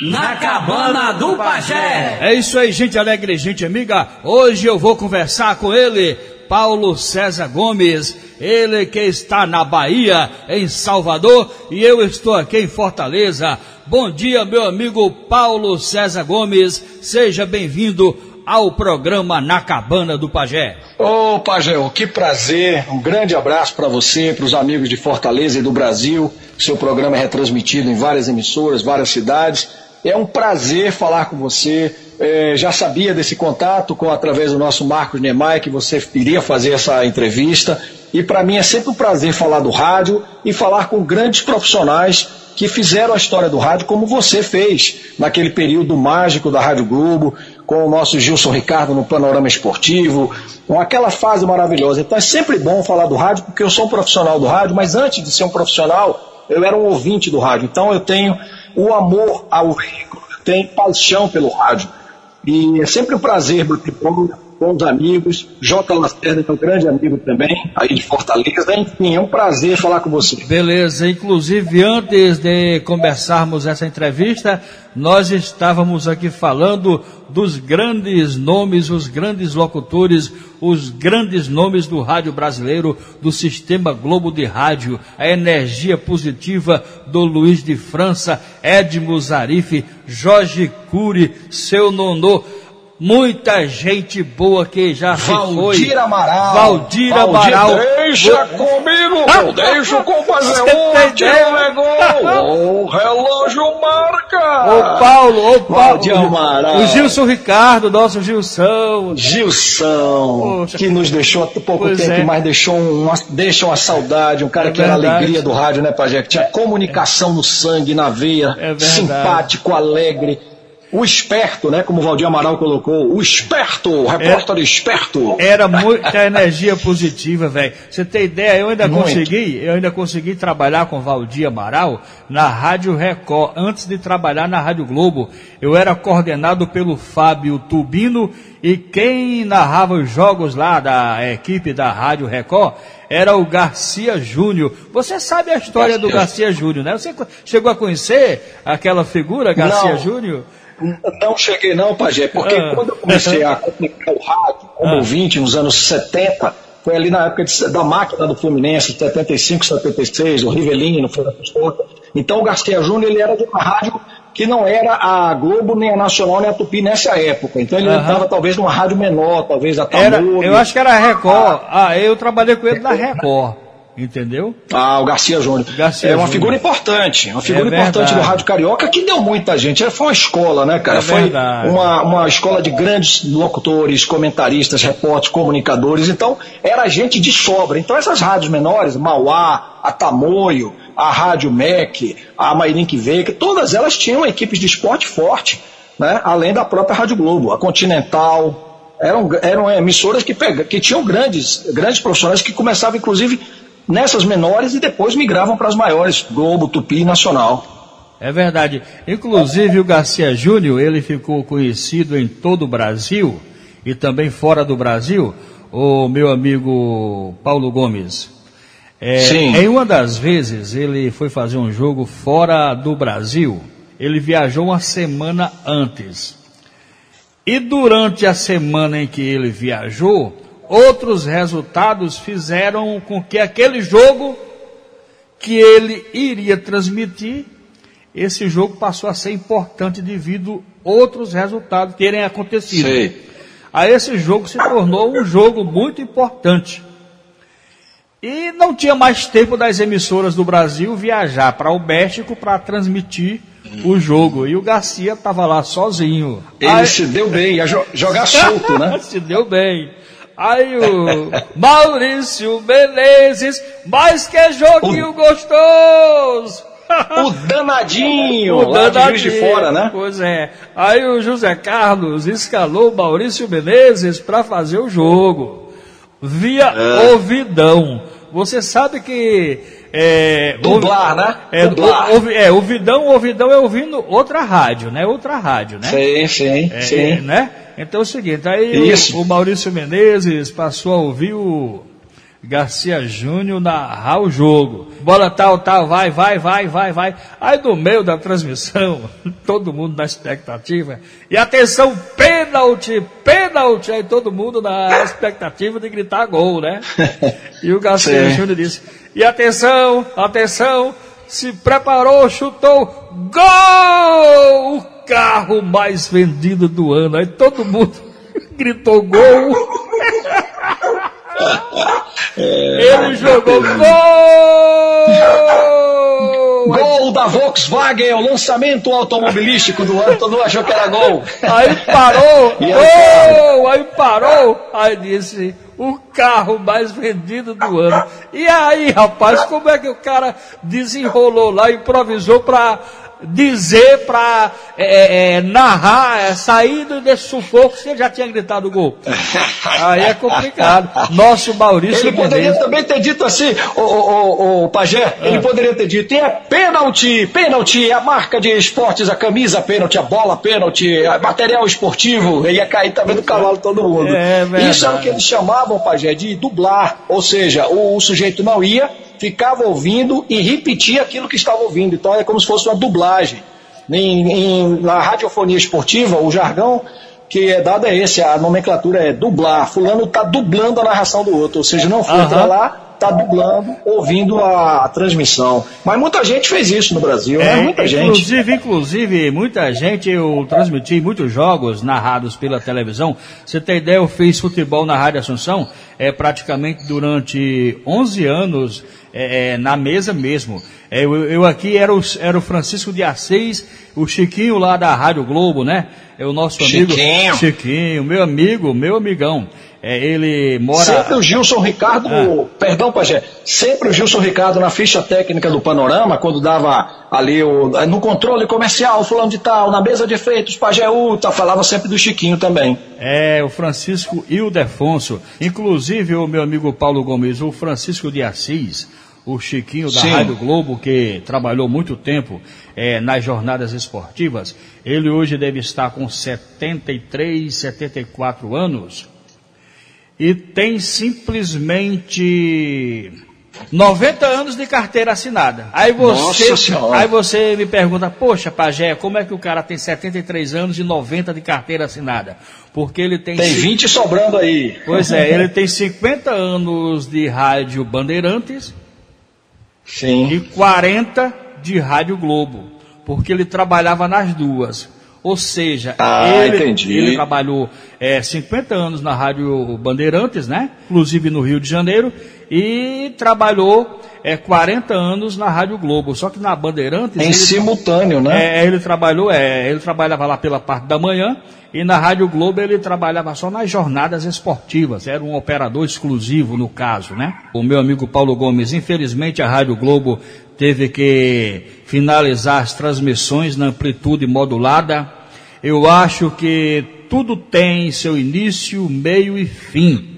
Na cabana do Pajé. É isso aí, gente alegre, gente amiga. Hoje eu vou conversar com ele, Paulo César Gomes. Ele que está na Bahia, em Salvador, e eu estou aqui em Fortaleza. Bom dia, meu amigo Paulo César Gomes. Seja bem-vindo ao programa Na Cabana do Pajé. Ô, oh, Pajé, que prazer. Um grande abraço para você, para os amigos de Fortaleza e do Brasil. Seu programa é retransmitido em várias emissoras, várias cidades. É um prazer falar com você. É, já sabia desse contato com através do nosso Marcos Nemai que você iria fazer essa entrevista. E para mim é sempre um prazer falar do rádio e falar com grandes profissionais que fizeram a história do rádio como você fez naquele período mágico da Rádio Globo, com o nosso Gilson Ricardo no Panorama Esportivo, com aquela fase maravilhosa. Então é sempre bom falar do rádio, porque eu sou um profissional do rádio, mas antes de ser um profissional, eu era um ouvinte do rádio. Então eu tenho o amor ao veículo, eu tenho paixão pelo rádio. E é sempre um prazer bater bons amigos. J. Lacerda, que é um grande amigo também, aí de Fortaleza. Enfim, é um prazer falar com você. Beleza, inclusive antes de começarmos essa entrevista, nós estávamos aqui falando dos grandes nomes, os grandes locutores, os grandes nomes do rádio brasileiro, do sistema Globo de Rádio, a energia positiva do Luiz de França, Edmo Zarif, Jorge Cury, seu nonô muita gente boa que já Valdir se foi. Amaral. Valdir, Amaral. Deixa Vou... comigo, meu. deixa eu fazer um, tira o relógio marca. Ô Paulo, ô Paulo. Valdir Amaral. O Gilson Ricardo, nosso Gilson. Gilson, que nos deixou há pouco tempo, é. mas deixou uma, deixa uma saudade, um cara é que verdade. era alegria do rádio, né, Pajé? Que tinha comunicação no sangue, na veia, é simpático, alegre o esperto, né? Como o Valdir Amaral colocou, o esperto, o repórter era, esperto. Era muita energia positiva, velho. Você tem ideia? Eu ainda Muito. consegui, eu ainda consegui trabalhar com o Valdir Amaral na Rádio Record, antes de trabalhar na Rádio Globo. Eu era coordenado pelo Fábio Tubino e quem narrava os jogos lá da equipe da Rádio Record era o Garcia Júnior. Você sabe a história do Garcia Júnior, né? Você chegou a conhecer aquela figura, Garcia Júnior? Não cheguei não, Pajé, porque ah. quando eu comecei a comunicar o rádio como ah. ouvinte nos anos 70, foi ali na época de, da máquina do Fluminense, 75, 76, o Rivelino no Contas. Então o Garcia Júnior ele era de uma rádio que não era a Globo, nem a Nacional, nem a Tupi nessa época. Então ele estava talvez numa rádio menor, talvez a Tamoio. Eu acho que era a Record. Ah, eu trabalhei com ele na Record. Entendeu? Ah, o Garcia Júnior. Garcia é uma Júnior. figura importante, uma figura é importante do Rádio Carioca que deu muita gente. Foi uma escola, né, cara? É Foi uma, uma escola de grandes locutores, comentaristas, repórteres, comunicadores. Então, era gente de sobra. Então, essas rádios menores, Mauá, a Tamoio, a Rádio MEC, a Mairink Veiga, todas elas tinham equipes de esporte forte, né? além da própria Rádio Globo, a Continental. Eram, eram emissoras que, pega, que tinham grandes, grandes profissionais que começavam, inclusive, nessas menores e depois migravam para as maiores, Globo, Tupi Nacional. É verdade. Inclusive o Garcia Júnior, ele ficou conhecido em todo o Brasil e também fora do Brasil, o meu amigo Paulo Gomes. É, Sim. Em uma das vezes ele foi fazer um jogo fora do Brasil. Ele viajou uma semana antes. E durante a semana em que ele viajou, outros resultados fizeram com que aquele jogo que ele iria transmitir, esse jogo passou a ser importante devido a outros resultados terem acontecido. Sim. Aí esse jogo se tornou um jogo muito importante. E não tinha mais tempo das emissoras do Brasil viajar para o México para transmitir o jogo. E o Garcia estava lá sozinho. Ele Aí... se deu bem, ia jogar solto, né? se deu bem. Aí o Maurício Menezes, mas que joguinho o... gostoso! O danadinho, o danadinho. de fora, né? Pois é. Aí o José Carlos escalou Maurício Menezes para fazer o jogo. Via é. ouvidão. Você sabe que. É, Dublar, né? É, Dublar. O, é, ouvidão, ouvidão é ouvindo outra rádio, né? Outra rádio, né? Sim, sim, é, sim. Né? Então é o seguinte, aí o, o, Maurício Menezes passou a ouvir o Garcia Júnior narrar o jogo. Bola tal, tal, vai, vai, vai, vai, vai. Aí no meio da transmissão, todo mundo na expectativa. E atenção, pênalti, pênalti. Aí todo mundo na expectativa de gritar gol, né? E o Garcia. Júnior disse: E atenção, atenção, se preparou, chutou, gol! Carro mais vendido do ano. Aí todo mundo gritou gol. Ele jogou gol! Gol da Volkswagen, o lançamento automobilístico do ano, todo mundo achou que era gol. Aí parou, gol! Aí parou, aí disse, o carro mais vendido do ano. E aí, rapaz, como é que o cara desenrolou lá, improvisou para dizer, para é, é, narrar, é, sair desse sufoco se ele já tinha gritado gol. Aí é complicado. Nosso Maurício. Ele poderia Menezes... também ter dito assim, o, o, o, Pajé, ele poderia ter dito: é pênalti, pênalti, a marca de esportes, a camisa pênalti, a bola pênalti, material esportivo. Ia cair também do cavalo todo mundo. É, Isso é o que eles chamavam, Pajé, de dublar. Ou seja, o, o sujeito não ia ficava ouvindo e repetia aquilo que estava ouvindo. Então é como se fosse uma dublagem. Em, em, na radiofonia esportiva, o jargão que é dado é esse, a nomenclatura é dublar. Fulano está dublando a narração do outro, ou seja, não foi uhum. lá, está dublando, ouvindo a, a, transmissão. Mas muita gente fez isso no Brasil, né? é, né? Muita inclusive, gente. Inclusive, muita gente, eu transmiti muitos jogos narrados pela televisão. Você tem ideia, eu fiz futebol na Rádio Assunção, é, praticamente durante 11 anos é, é, na mesa mesmo. É, eu, eu, aqui era o, era o Francisco de Assis, o Chiquinho lá da Rádio Globo, né? É o nosso amigo. Chiquinho. Chiquinho, meu amigo, meu amigão. É, ele mora. Sempre o Gilson Ricardo, ah. perdão, Pajé, sempre o Gilson Ricardo na ficha técnica do Panorama, quando dava ali o, no controle comercial, fulano de tal, na mesa de efeitos, Pajé Uta, falava sempre do Chiquinho também. É, o Francisco e o Defonso. Inclusive, o meu amigo Paulo Gomes, o Francisco de Assis o Chiquinho da Sim. Rádio Globo, que trabalhou muito tempo é, nas jornadas esportivas, ele hoje deve estar com 73, 74 anos e tem simplesmente 90 anos de carteira assinada. Aí você, aí você me pergunta, poxa, Pajé, como é que o cara tem 73 anos e 90 de carteira assinada? Porque ele tem. Tem 20 sobrando aí. Pois é, ele tem 50 anos de rádio Bandeirantes Sim. e 40 de Rádio Globo, porque ele trabalhava nas duas. Ou seja, ah, ele, ele, trabalhou é, 50 anos na Rádio Bandeirantes, né? Inclusive no Rio de Janeiro, e trabalhou é, 40 anos na Rádio Globo. Só que na Bandeirantes. Em ele, simultâneo, né? É, ele trabalhou, é, ele trabalhava lá pela parte da manhã e na Rádio Globo ele trabalhava só nas jornadas esportivas, era um operador exclusivo no caso, né? O meu amigo Paulo Gomes, infelizmente a Rádio Globo teve que finalizar as transmissões na amplitude modulada. Eu acho que tudo tem seu início, meio e fim.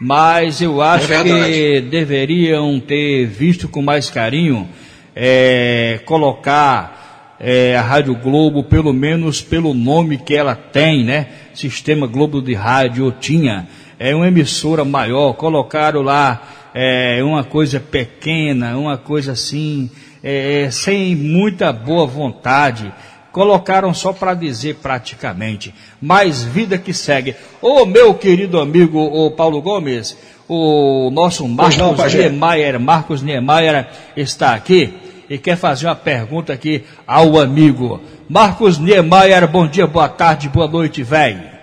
Mas eu acho é que deveriam ter visto com mais carinho é, colocar é, a Rádio Globo, pelo menos pelo nome que ela tem, né? Sistema Globo de Rádio tinha. É uma emissora maior, colocaram lá é, uma coisa pequena, uma coisa assim, é, é sem muita boa vontade. Colocaram só para dizer praticamente. Mais vida que segue. Ô meu querido amigo o Paulo Gomes, o nosso Marcos não, Niemeyer, Marcos Niemeyer está aqui e quer fazer uma pergunta aqui ao amigo. Marcos Niemeyer, bom dia, boa tarde, boa noite, velho.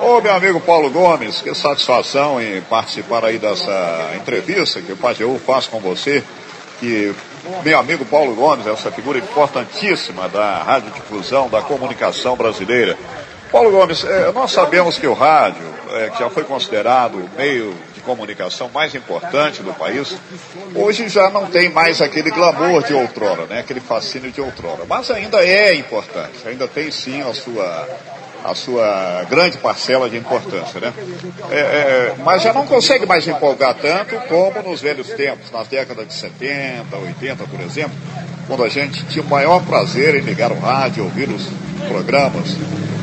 Ô meu amigo Paulo Gomes, que satisfação em participar aí dessa entrevista que o Pajeú faz com você. Que meu amigo Paulo Gomes, essa figura importantíssima da radiodifusão, da comunicação brasileira. Paulo Gomes, é, nós sabemos que o rádio, é, que já foi considerado o meio comunicação mais importante do país, hoje já não tem mais aquele glamour de outrora, né? aquele fascínio de outrora. Mas ainda é importante, ainda tem sim a sua, a sua grande parcela de importância. Né? É, é, mas já não consegue mais empolgar tanto como nos velhos tempos, nas décadas de 70, 80, por exemplo, quando a gente tinha o maior prazer em ligar o rádio, ouvir os programas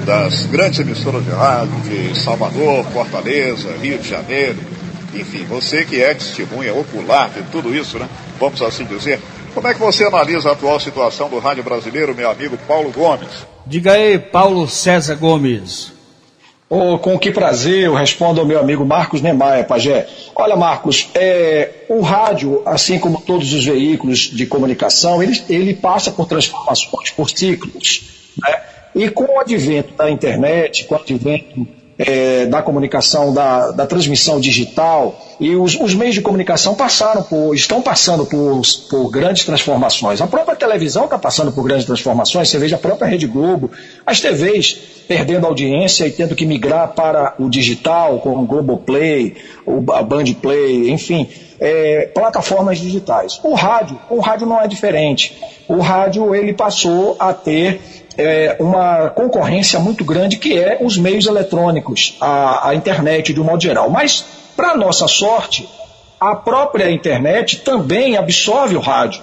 das grandes emissoras de rádio de Salvador, Fortaleza, Rio de Janeiro, Enfim, você que é testemunha ocular de tudo isso, né? Vamos assim dizer. Como é que você analisa a atual situação do rádio brasileiro, meu amigo Paulo Gomes? Diga aí, Paulo César Gomes. Oh, com que prazer eu respondo ao meu amigo Marcos Nemaia, Pajé. Olha, Marcos, é, o rádio, assim como todos os veículos de comunicação, ele, ele passa por transformações, por ciclos. Né? E com o advento da internet, com o advento é, da comunicação, da, da, transmissão digital, e os, os, meios de comunicação passaram por, estão passando por, por grandes transformações. A própria televisão está passando por grandes transformações, você veja a própria Rede Globo, as TVs perdendo audiência e tendo que migrar para o digital, como o Globoplay, o, Band Play, enfim, é, plataformas digitais. O rádio, o rádio não é diferente. O rádio ele passou a ter é, uma concorrência muito grande que é os meios eletrônicos, a, a internet de um modo geral. Mas, para nossa sorte, a própria internet também absorve o rádio.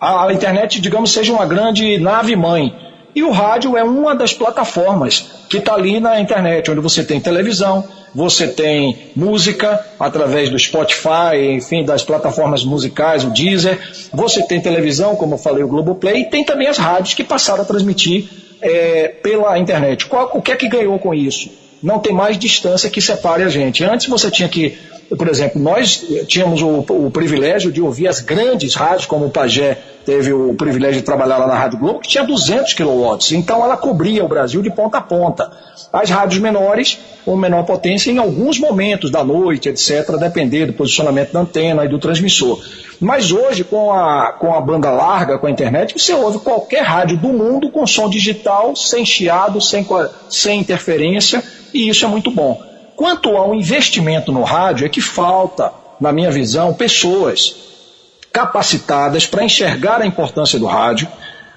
A, a internet, digamos, seja uma grande nave-mãe. E o rádio é uma das plataformas que está ali na internet, onde você tem televisão, você tem música através do Spotify, enfim, das plataformas musicais, o Deezer, você tem televisão, como eu falei, o Globoplay, e tem também as rádios que passaram a transmitir é, pela internet. Qual, o que é que ganhou com isso? Não tem mais distância que separe a gente. Antes você tinha que, por exemplo, nós tínhamos o, o privilégio de ouvir as grandes rádios, como o Pajé teve o privilégio de trabalhar lá na Rádio Globo, que tinha 200 kW. Então ela cobria o Brasil de ponta a ponta. As rádios menores, com menor potência, em alguns momentos da noite, etc., depender do posicionamento da antena e do transmissor. Mas hoje, com a, com a banda larga, com a internet, você ouve qualquer rádio do mundo com som digital, sem chiado, sem, sem interferência, e isso é muito bom. Quanto ao investimento no rádio, é que falta, na minha visão, pessoas capacitadas para enxergar a importância do rádio,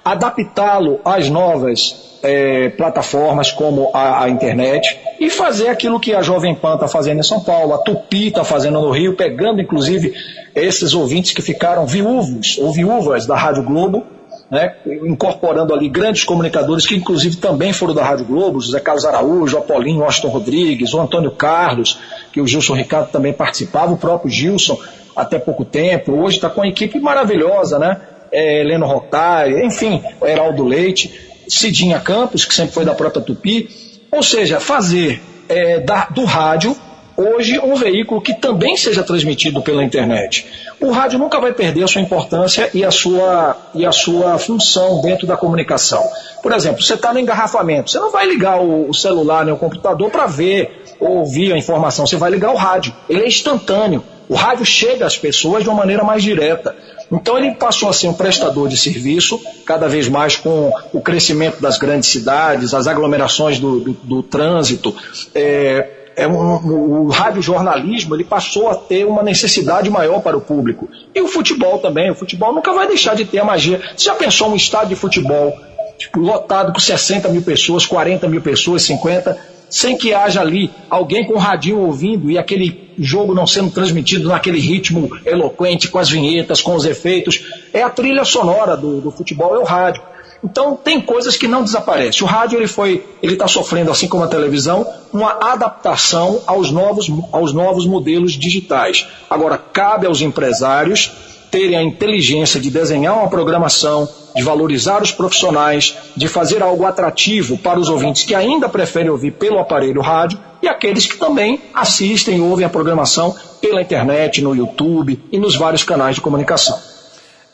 adaptá-lo às novas é, plataformas como a, a, internet e fazer aquilo que a Jovem Pan está fazendo em São Paulo, a Tupi está fazendo no Rio, pegando inclusive esses ouvintes que ficaram viúvos ou viúvas da Rádio Globo, né, incorporando ali grandes comunicadores que inclusive também foram da Rádio Globo, José Carlos Araújo, Apolinho, Washington Rodrigues, o Antônio Carlos, que o Gilson Ricardo também participava, o próprio Gilson, até pouco tempo, hoje está com uma equipe maravilhosa, né? É, Heleno Rotari, enfim, Heraldo Leite, Cidinha Campos, que sempre foi da própria Tupi. Ou seja, fazer é, da, do rádio hoje um veículo que também seja transmitido pela internet. O rádio nunca vai perder a sua importância e a sua, e a sua função dentro da comunicação. Por exemplo, você está no engarrafamento, você não vai ligar o, o celular nem o computador para ver ou ouvir a informação, você vai ligar o rádio. Ele é instantâneo. O rádio chega às pessoas de uma maneira mais direta. Então ele passou a ser um prestador de serviço, cada vez mais com o crescimento das grandes cidades, as aglomerações do, do, do trânsito. É, é um, o radiojornalismo ele passou a ter uma necessidade maior para o público. E o futebol também. O futebol nunca vai deixar de ter a magia. Você já pensou um estádio de futebol tipo, lotado com 60 mil pessoas, 40 mil pessoas, 50? Sem que haja ali alguém com radinho ouvindo e aquele jogo não sendo transmitido naquele ritmo eloquente, com as vinhetas, com os efeitos. É a trilha sonora do, do futebol, é o rádio. Então tem coisas que não desaparecem. O rádio ele foi, ele está sofrendo, assim como a televisão, uma adaptação aos novos, aos novos modelos digitais. Agora cabe aos empresários terem a inteligência de desenhar uma programação, de valorizar os profissionais, de fazer algo atrativo para os ouvintes que ainda preferem ouvir pelo aparelho rádio e aqueles que também assistem e ouvem a programação pela internet, no YouTube e nos vários canais de comunicação.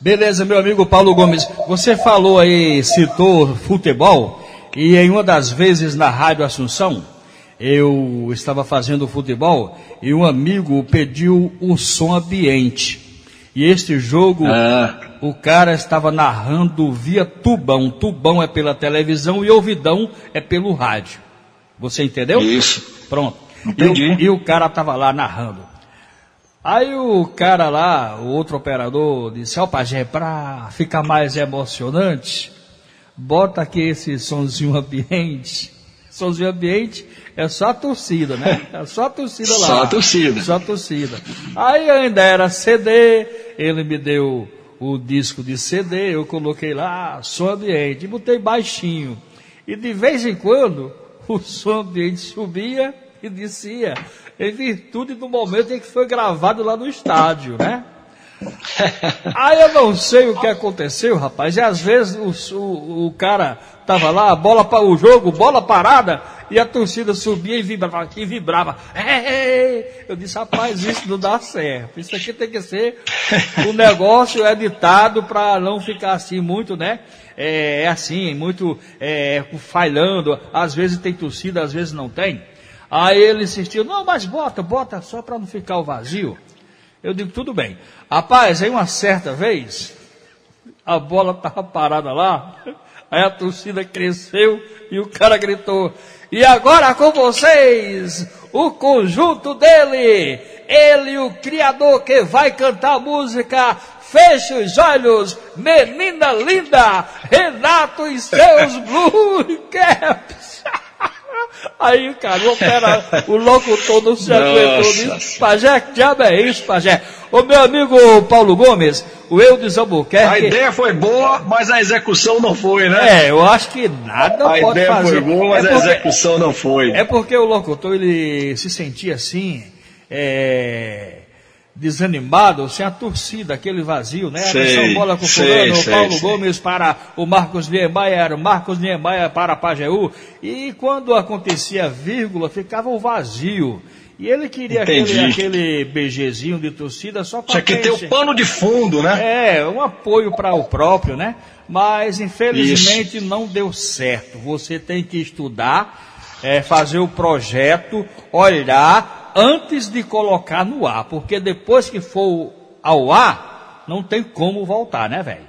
Beleza, meu amigo Paulo Gomes. Você falou aí, citou futebol, e em uma das vezes na Rádio Assunção, eu estava fazendo futebol e um amigo pediu um som ambiente. E este jogo, ah. o cara estava narrando via tubão. Tubão é pela televisão e ouvidão é pelo rádio. Você entendeu? Isso. Pronto. Entendi. E, e o cara estava lá narrando. Aí o cara lá, o outro operador, disse, ó Pajé, para ficar mais emocionante, bota aqui esse sonzinho ambiente. Sonzinho ambiente é só a torcida, né? É só a torcida lá. Só a torcida. Só a torcida. Aí ainda era CD, ele me deu o disco de CD, eu coloquei lá, som ambiente, e botei baixinho. E de vez em quando, o som ambiente subia que descia em virtude do momento em que foi gravado lá no estádio, né? Aí eu não sei o que aconteceu, rapaz. E às vezes o, o, o cara tava lá, bola para o jogo, bola parada, e a torcida subia e vibrava, e vibrava. Eu disse, rapaz, isso não dá certo. Isso aqui tem que ser um negócio editado para não ficar assim muito, né? É, é assim, muito é, falhando. Às vezes tem torcida, às vezes não tem. Aí ele insistiu, não, mas bota, bota só para não ficar o vazio. Eu digo, tudo bem. Rapaz, aí uma certa vez, a bola estava parada lá, aí a torcida cresceu e o cara gritou, e agora com vocês, o conjunto dele, ele, o criador que vai cantar a música Feche os olhos, menina linda, Renato e seus Blue Caps. Aí, cara, o, cara, o locutor não se aguentou nisso. Pajé, que diabo é isso, Pajé? O meu amigo Paulo Gomes, o Eudes Albuquerque. A ideia foi boa, mas a execução não foi, né? É, eu acho que nada a pode fazer. A ideia foi boa, mas é porque, a execução não foi. É porque o locutor, ele se sentia assim, é, desanimado, sem a torcida, aquele vazio, né? Sei, Atenção, bola com fulano, sei, Paulo sei. Gomes para o Marcos Niemeyer, Marcos Niemeyer para Pajeú. E quando acontecia vírgula, ficava o vazio. E ele queria Entendi. aquele, aquele BGzinho de torcida só para Tinha que ter o pano de fundo, né? É, um apoio para o próprio, né? Mas infelizmente não deu certo. Você tem que estudar, é, fazer o projeto, olhar antes de colocar no ar, porque depois que for ao ar, não tem como voltar, né, velho?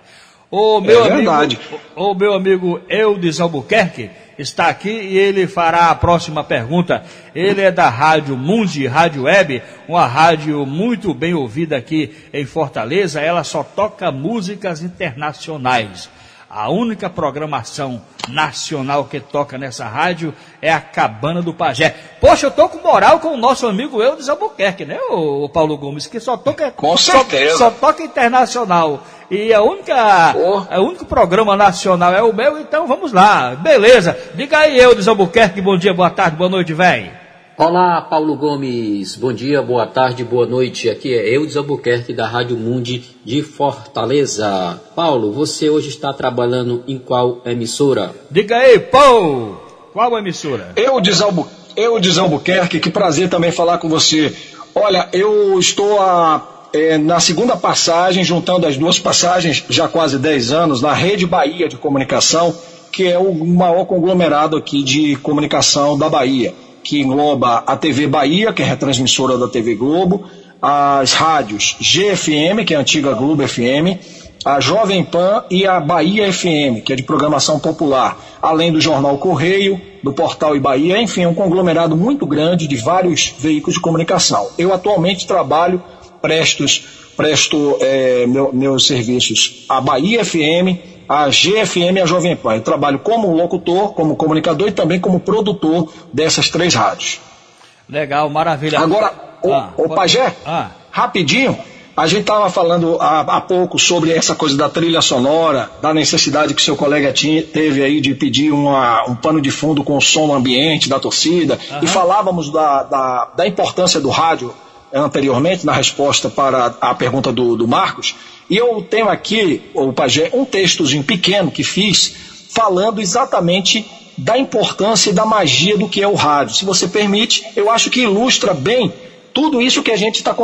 O meu É amigo, verdade. o, o meu amigo Eudes Albuquerque está aqui e ele fará a próxima pergunta. Ele é da Rádio Mundi, Rádio Web, uma rádio muito bem ouvida aqui em Fortaleza. Ela só toca músicas internacionais. A única programação nacional que toca nessa rádio é a Cabana do Pajé. Poxa, eu tô com moral com o nosso amigo Eudes Albuquerque, né, o Paulo Gomes, que só toca Com só- certeza. Só, toca internacional. E a única, Oh. o único programa nacional é o meu, então vamos lá. Beleza. Diga aí, Eudes Albuquerque, bom dia, boa tarde, boa noite, velho. Olá, Paulo Gomes. Bom dia, boa tarde, boa noite. Aqui é Eudes Albuquerque da Rádio Mundi de Fortaleza. Paulo, você hoje está trabalhando em qual emissora? Diga aí, pô, qual emissora? Eudes, Albu... Eudes Albuquerque, que prazer também falar com você. Olha, eu estou a, é, na segunda passagem, juntando as duas passagens, já quase 10 anos, na Rede Bahia de Comunicação, que é o maior conglomerado aqui de comunicação da Bahia, que engloba a TV Bahia, que é retransmissora da TV Globo, as rádios GFM, que é a antiga Globo FM, a Jovem Pan e a Bahia FM, que é de programação popular, além do jornal Correio, do portal Bahia, enfim, um conglomerado muito grande de vários veículos de comunicação. Eu atualmente trabalho, presto, presto eh, meu- meus serviços à Bahia FM, à GFM e à Jovem Pan. Eu trabalho como locutor, como comunicador e também como produtor dessas três rádios. Legal, maravilha. Agora, o, Ah, o Pajé, Ah. rapidinho, a gente estava falando há, há pouco sobre essa coisa da trilha sonora, da necessidade que seu colega tinha, teve aí de pedir uma- um pano de fundo com o som ambiente da torcida, e falávamos da, da, da importância do rádio anteriormente, na resposta para a pergunta do, do Marcos, e eu tenho aqui, o Pajé, um textozinho pequeno que fiz, falando exatamente da importância e da magia do que é o rádio. Se você permite, eu acho que ilustra bem tudo isso que a gente está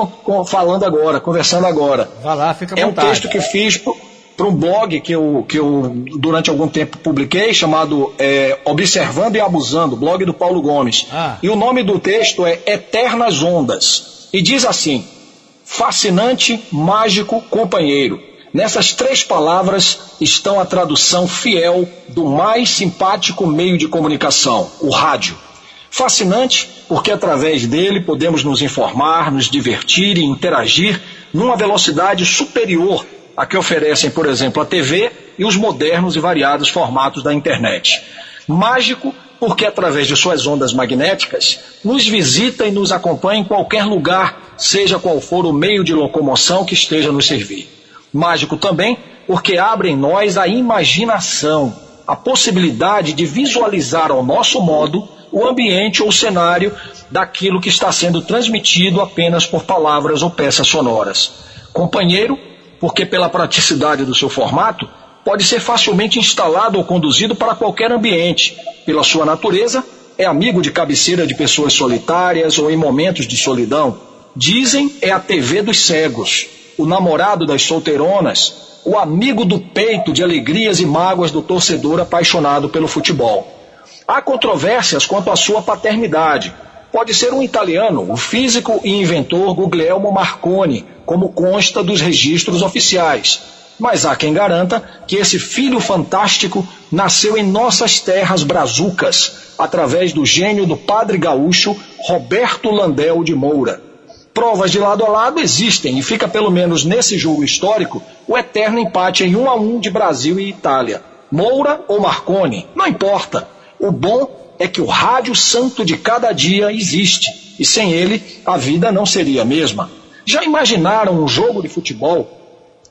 falando agora, conversando agora. Vai lá, fica à É um vontade. texto que fiz para um blog que eu, que eu durante algum tempo publiquei, chamado é, Observando e Abusando, blog do Paulo Gomes. Ah. E o nome do texto é Eternas Ondas. E diz assim: fascinante, mágico, companheiro. Nessas três palavras estão a tradução fiel do mais simpático meio de comunicação, o rádio. Fascinante, porque através dele podemos nos informar, nos divertir e interagir numa velocidade superior à que oferecem, por exemplo, a TV e os modernos e variados formatos da internet. Mágico, porque através de suas ondas magnéticas nos visita e nos acompanha em qualquer lugar, seja qual for o meio de locomoção que esteja nos servir. Mágico também, porque abre em nós a imaginação, a possibilidade de visualizar ao nosso modo o ambiente ou cenário daquilo que está sendo transmitido apenas por palavras ou peças sonoras. Companheiro, porque pela praticidade do seu formato, pode ser facilmente instalado ou conduzido para qualquer ambiente. Pela sua natureza, é amigo de cabeceira de pessoas solitárias ou em momentos de solidão. Dizem é a TV dos cegos, o namorado das solteironas, o amigo do peito de alegrias e mágoas do torcedor apaixonado pelo futebol. Há controvérsias quanto à sua paternidade. Pode ser um italiano, o físico e inventor Guglielmo Marconi, como consta dos registros oficiais mas há quem garanta que esse filho fantástico nasceu em nossas terras brazucas, através do gênio do padre gaúcho Roberto Landel de Moura. Provas de lado a lado existem e fica pelo menos nesse jogo histórico o eterno empate em um a um de Brasil e Itália. Moura ou Marconi, não importa. O bom é que o rádio santo de cada dia existe e sem ele a vida não seria a mesma. Já imaginaram um jogo de futebol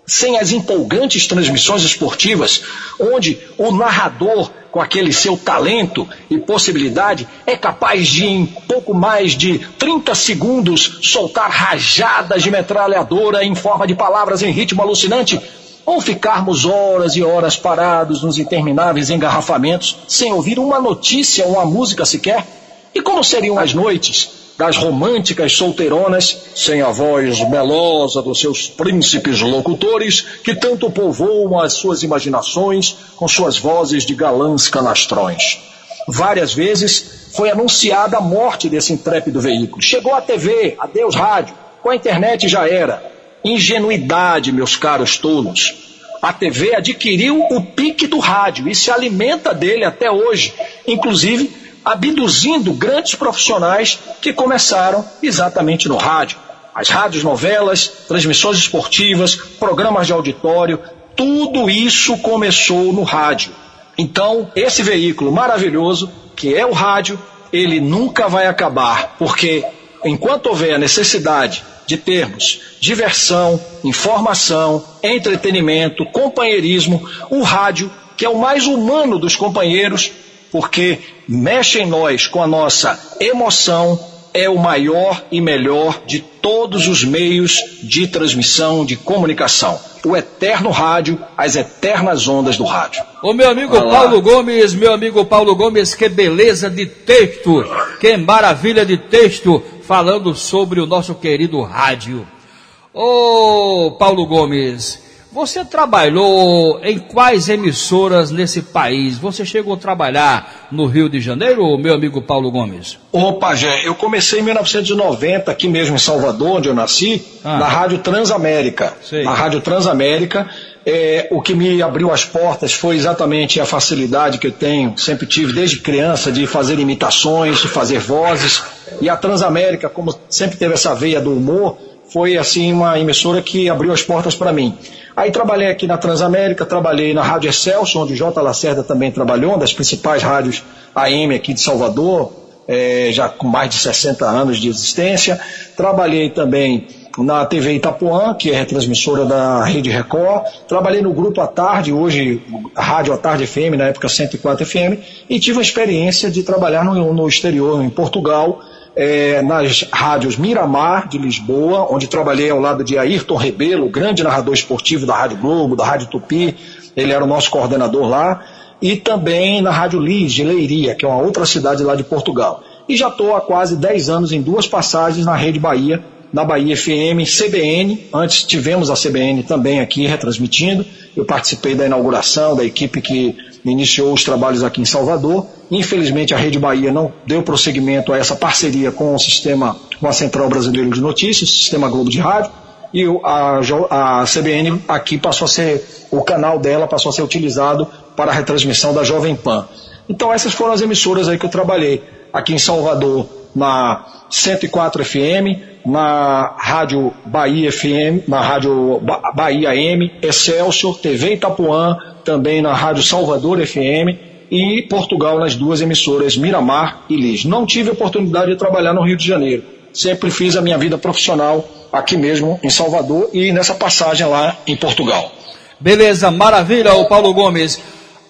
sem as empolgantes transmissões esportivas, onde o narrador, com aquele seu talento e possibilidade, é capaz de, em pouco mais de 30 segundos, soltar rajadas de metralhadora em forma de palavras em ritmo alucinante, ou ficarmos horas e horas parados nos intermináveis engarrafamentos, sem ouvir uma notícia ou uma música sequer? E como seriam as noites? Das românticas solteironas, sem a voz melosa dos seus príncipes locutores, que tanto povoam as suas imaginações com suas vozes de galãs canastrões. Várias vezes foi anunciada a morte desse intrépido veículo. Chegou a TV, adeus rádio, com a internet já era. Ingenuidade, meus caros tolos. A TV adquiriu o pique do rádio e se alimenta dele até hoje, inclusive abduzindo grandes profissionais que começaram exatamente no rádio. As rádios novelas, transmissões esportivas, programas de auditório, tudo isso começou no rádio. Então, esse veículo maravilhoso, que é o rádio, ele nunca vai acabar, porque enquanto houver a necessidade de termos diversão, informação, entretenimento, companheirismo, o rádio, que é o mais humano dos companheiros, porque mexe em nós com a nossa emoção, é o maior e melhor de todos os meios de transmissão, de comunicação. O eterno rádio, as eternas ondas do rádio. O meu amigo Olá. Paulo Gomes, meu amigo Paulo Gomes, que beleza de texto, que maravilha de texto, falando sobre o nosso querido rádio. Ô Paulo Gomes, você trabalhou em quais emissoras nesse país? Você chegou a trabalhar no Rio de Janeiro, meu amigo Paulo Gomes? Opa, Jé, eu comecei em 1990, aqui mesmo em Salvador, onde eu nasci, ah. na Rádio Transamérica. Sei. Na Rádio Transamérica. É, o que me abriu as portas foi exatamente a facilidade que eu tenho, sempre tive desde criança, de fazer imitações, de fazer vozes. E a Transamérica, como sempre teve essa veia do humor, foi assim uma emissora que abriu as portas para mim. Aí trabalhei aqui na Transamérica, trabalhei na Rádio Excelsior, onde o J. Lacerda também trabalhou, uma das principais rádios AM aqui de Salvador, é, já com mais de 60 anos de existência. Trabalhei também na TV Itapuã, que é retransmissora da Rede Record. Trabalhei no Grupo à Tarde, hoje Rádio à Tarde FM, na época 104 FM, e tive a experiência de trabalhar no, no exterior, em Portugal, é, nas rádios Miramar de Lisboa, onde trabalhei ao lado de Ayrton Rebelo, grande narrador esportivo da Rádio Globo, da Rádio Tupi, ele era o nosso coordenador lá, e também na Rádio Lis de Leiria, que é uma outra cidade lá de Portugal. E já estou há quase 10 anos em duas passagens na Rede Bahia, na Bahia FM, CBN, antes tivemos a CBN também aqui retransmitindo, eu participei da inauguração da equipe que iniciou os trabalhos aqui em Salvador. Infelizmente, a Rede Bahia não deu prosseguimento a essa parceria com o sistema, com a Central Brasileira de Notícias, Sistema Globo de Rádio, e a, a CBN aqui passou a ser, o canal dela passou a ser utilizado para a retransmissão da Jovem Pan. Então, essas foram as emissoras aí que eu trabalhei. Aqui em Salvador, na 104 FM, na Rádio Bahia FM, na Rádio Bahia M, Excelsior, TV Itapuã, também na Rádio Salvador FM e Portugal nas duas emissoras Miramar e Lis. Não tive oportunidade de trabalhar no Rio de Janeiro. Sempre fiz a minha vida profissional aqui mesmo em Salvador e nessa passagem lá em Portugal. Beleza, maravilha, o Paulo Gomes.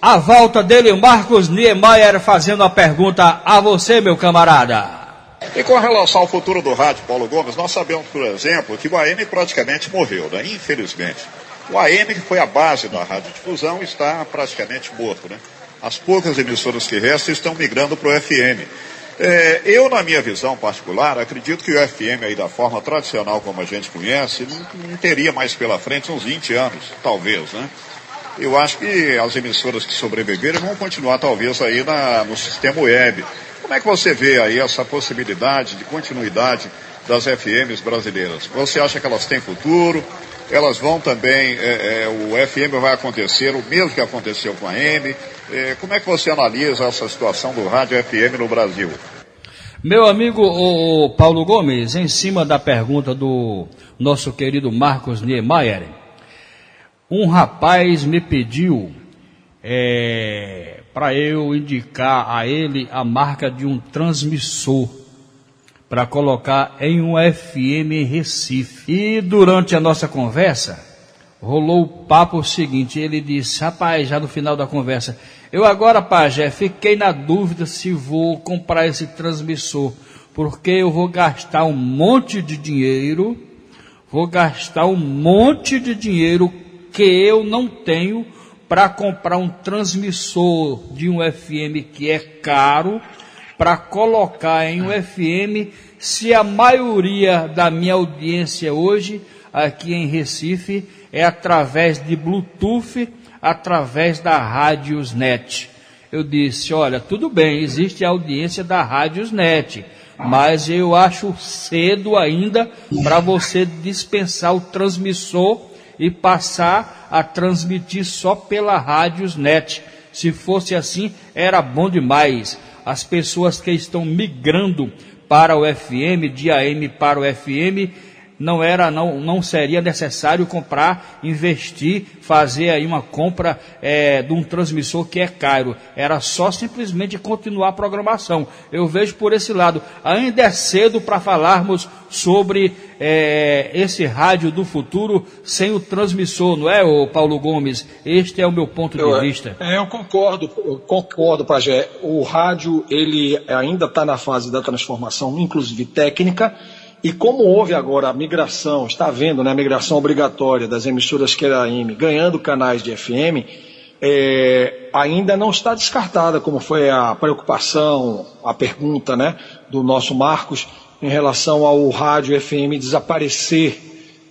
A volta dele, Marcos Niemeyer, fazendo a pergunta a você, meu camarada. E com relação ao futuro do rádio, Paulo Gomes, nós sabemos, por exemplo, que o AM praticamente morreu, né? infelizmente. O AM, que foi a base da radiodifusão, está praticamente morto. Né? As poucas emissoras que restam estão migrando para o FM. É, eu, na minha visão particular, acredito que o FM aí da forma tradicional como a gente conhece, não, não teria mais pela frente uns 20 anos, talvez, né? Eu acho que as emissoras que sobreviverem vão continuar talvez aí na, no sistema web. Como é que você vê aí essa possibilidade de continuidade das FMs brasileiras? Você acha que elas têm futuro? Elas vão também, é, é, o FM vai acontecer o mesmo que aconteceu com a M? É, como é que você analisa essa situação do rádio FM no Brasil? Meu amigo o Paulo Gomes, em cima da pergunta do nosso querido Marcos Niemeyer, um rapaz me pediu é, para eu indicar a ele a marca de um transmissor para colocar em um FM Recife. E durante a nossa conversa, rolou o papo seguinte, ele disse, rapaz, já no final da conversa, eu agora, pajé, fiquei na dúvida se vou comprar esse transmissor, porque eu vou gastar um monte de dinheiro, vou gastar um monte de dinheiro que eu não tenho para comprar um transmissor de um FM que é caro, para colocar em um FM, se a maioria da minha audiência hoje, aqui em Recife, é através de Bluetooth, através da Rádiosnet. Eu disse, olha, tudo bem, existe a audiência da Rádiosnet, mas eu acho cedo ainda para você dispensar o transmissor e passar a transmitir só pela Rádiosnet. Se fosse assim, era bom demais. As pessoas que estão migrando para o FM, de AM para o FM, não era, não, não seria necessário comprar, investir, fazer aí uma compra é, de um transmissor que é caro. Era só simplesmente continuar a programação. Eu vejo por esse lado. Ainda é cedo para falarmos sobre é, esse rádio do futuro sem o transmissor, não é, o Paulo Gomes? Este é o meu ponto eu, de vista. É, eu concordo, eu concordo, Pajé. O rádio ele ainda está na fase da transformação, inclusive técnica e como houve agora a migração, está havendo né, a migração obrigatória das emissoras que era AM, ganhando canais de FM, é, ainda não está descartada, como foi a preocupação, a pergunta né, do nosso Marcos em relação ao rádio FM desaparecer,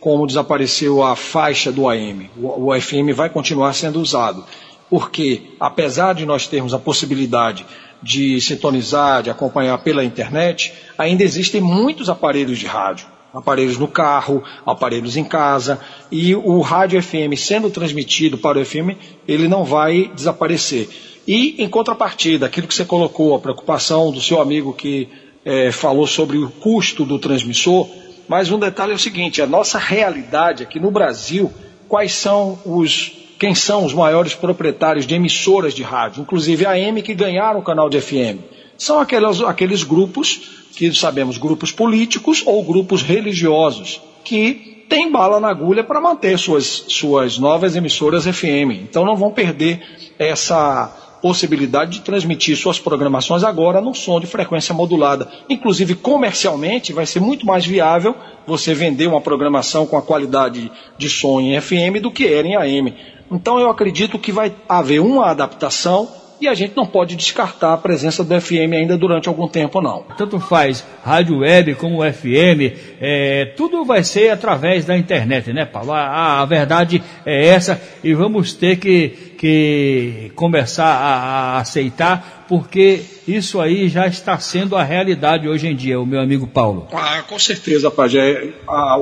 como desapareceu a faixa do AM. O, o FM vai continuar sendo usado. Porque, apesar de nós termos a possibilidade de sintonizar, de acompanhar pela internet, ainda existem muitos aparelhos de rádio. Aparelhos no carro, aparelhos em casa, e o rádio FM sendo transmitido para o FM, ele não vai desaparecer. E, em contrapartida, aquilo que você colocou, a preocupação do seu amigo que é, falou sobre o custo do transmissor, mas um detalhe é o seguinte: a nossa realidade aqui no Brasil, quais são os quem são os maiores proprietários de emissoras de rádio, inclusive a AM que ganharam o canal de FM. São aqueles, aqueles grupos que sabemos, grupos políticos ou grupos religiosos, que têm bala na agulha para manter suas, suas novas emissoras FM. Então não vão perder essa possibilidade de transmitir suas programações agora no som de frequência modulada. Inclusive, comercialmente, vai ser muito mais viável você vender uma programação com a qualidade de som em FM do que era em AM. Então eu acredito que vai haver uma adaptação e a gente não pode descartar a presença do FM ainda durante algum tempo, não. Tanto faz rádio web como FM, é, tudo vai ser através da internet, né, Paulo? A, a verdade é essa e vamos ter que, que começar a, a, aceitar, porque isso aí já está sendo a realidade hoje em dia, o meu amigo Paulo. Ah, com certeza, Pajé.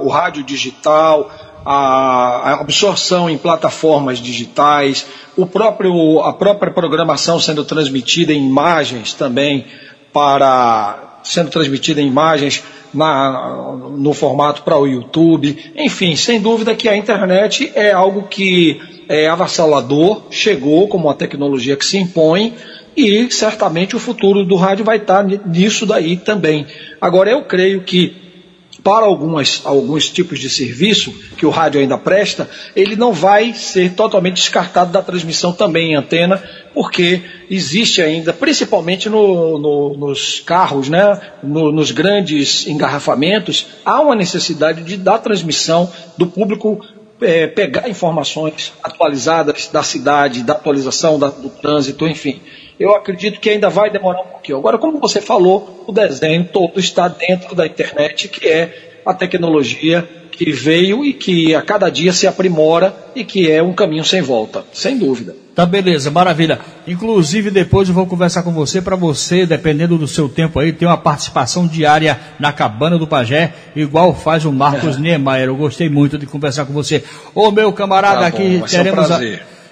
o rádio digital, a absorção em plataformas digitais, o próprio, a própria programação sendo transmitida em imagens também para sendo transmitida em imagens na, no formato para o YouTube. Enfim, sem dúvida que a internet é algo que é avassalador, chegou como uma tecnologia que se impõe e certamente o futuro do rádio vai estar nisso daí também. Agora, eu creio que para algumas, alguns tipos de serviço que o rádio ainda presta, ele não vai ser totalmente descartado da transmissão também em antena, porque existe ainda, principalmente no, no, nos carros, né, no, nos grandes engarrafamentos, há uma necessidade de dar transmissão do público é, pegar informações atualizadas da cidade, da atualização da, do trânsito, enfim. Eu acredito que ainda vai demorar um pouquinho. Agora, como você falou, o desenho todo está dentro da internet, que é a tecnologia que veio e que a cada dia se aprimora e que é um caminho sem volta, sem dúvida. Tá beleza, maravilha. Inclusive depois eu vou conversar com você para você, dependendo do seu tempo aí, ter uma participação diária na cabana do Pajé, igual faz o Marcos é. Niemeyer. Eu gostei muito de conversar com você. Ô meu camarada tá aqui teremos um a...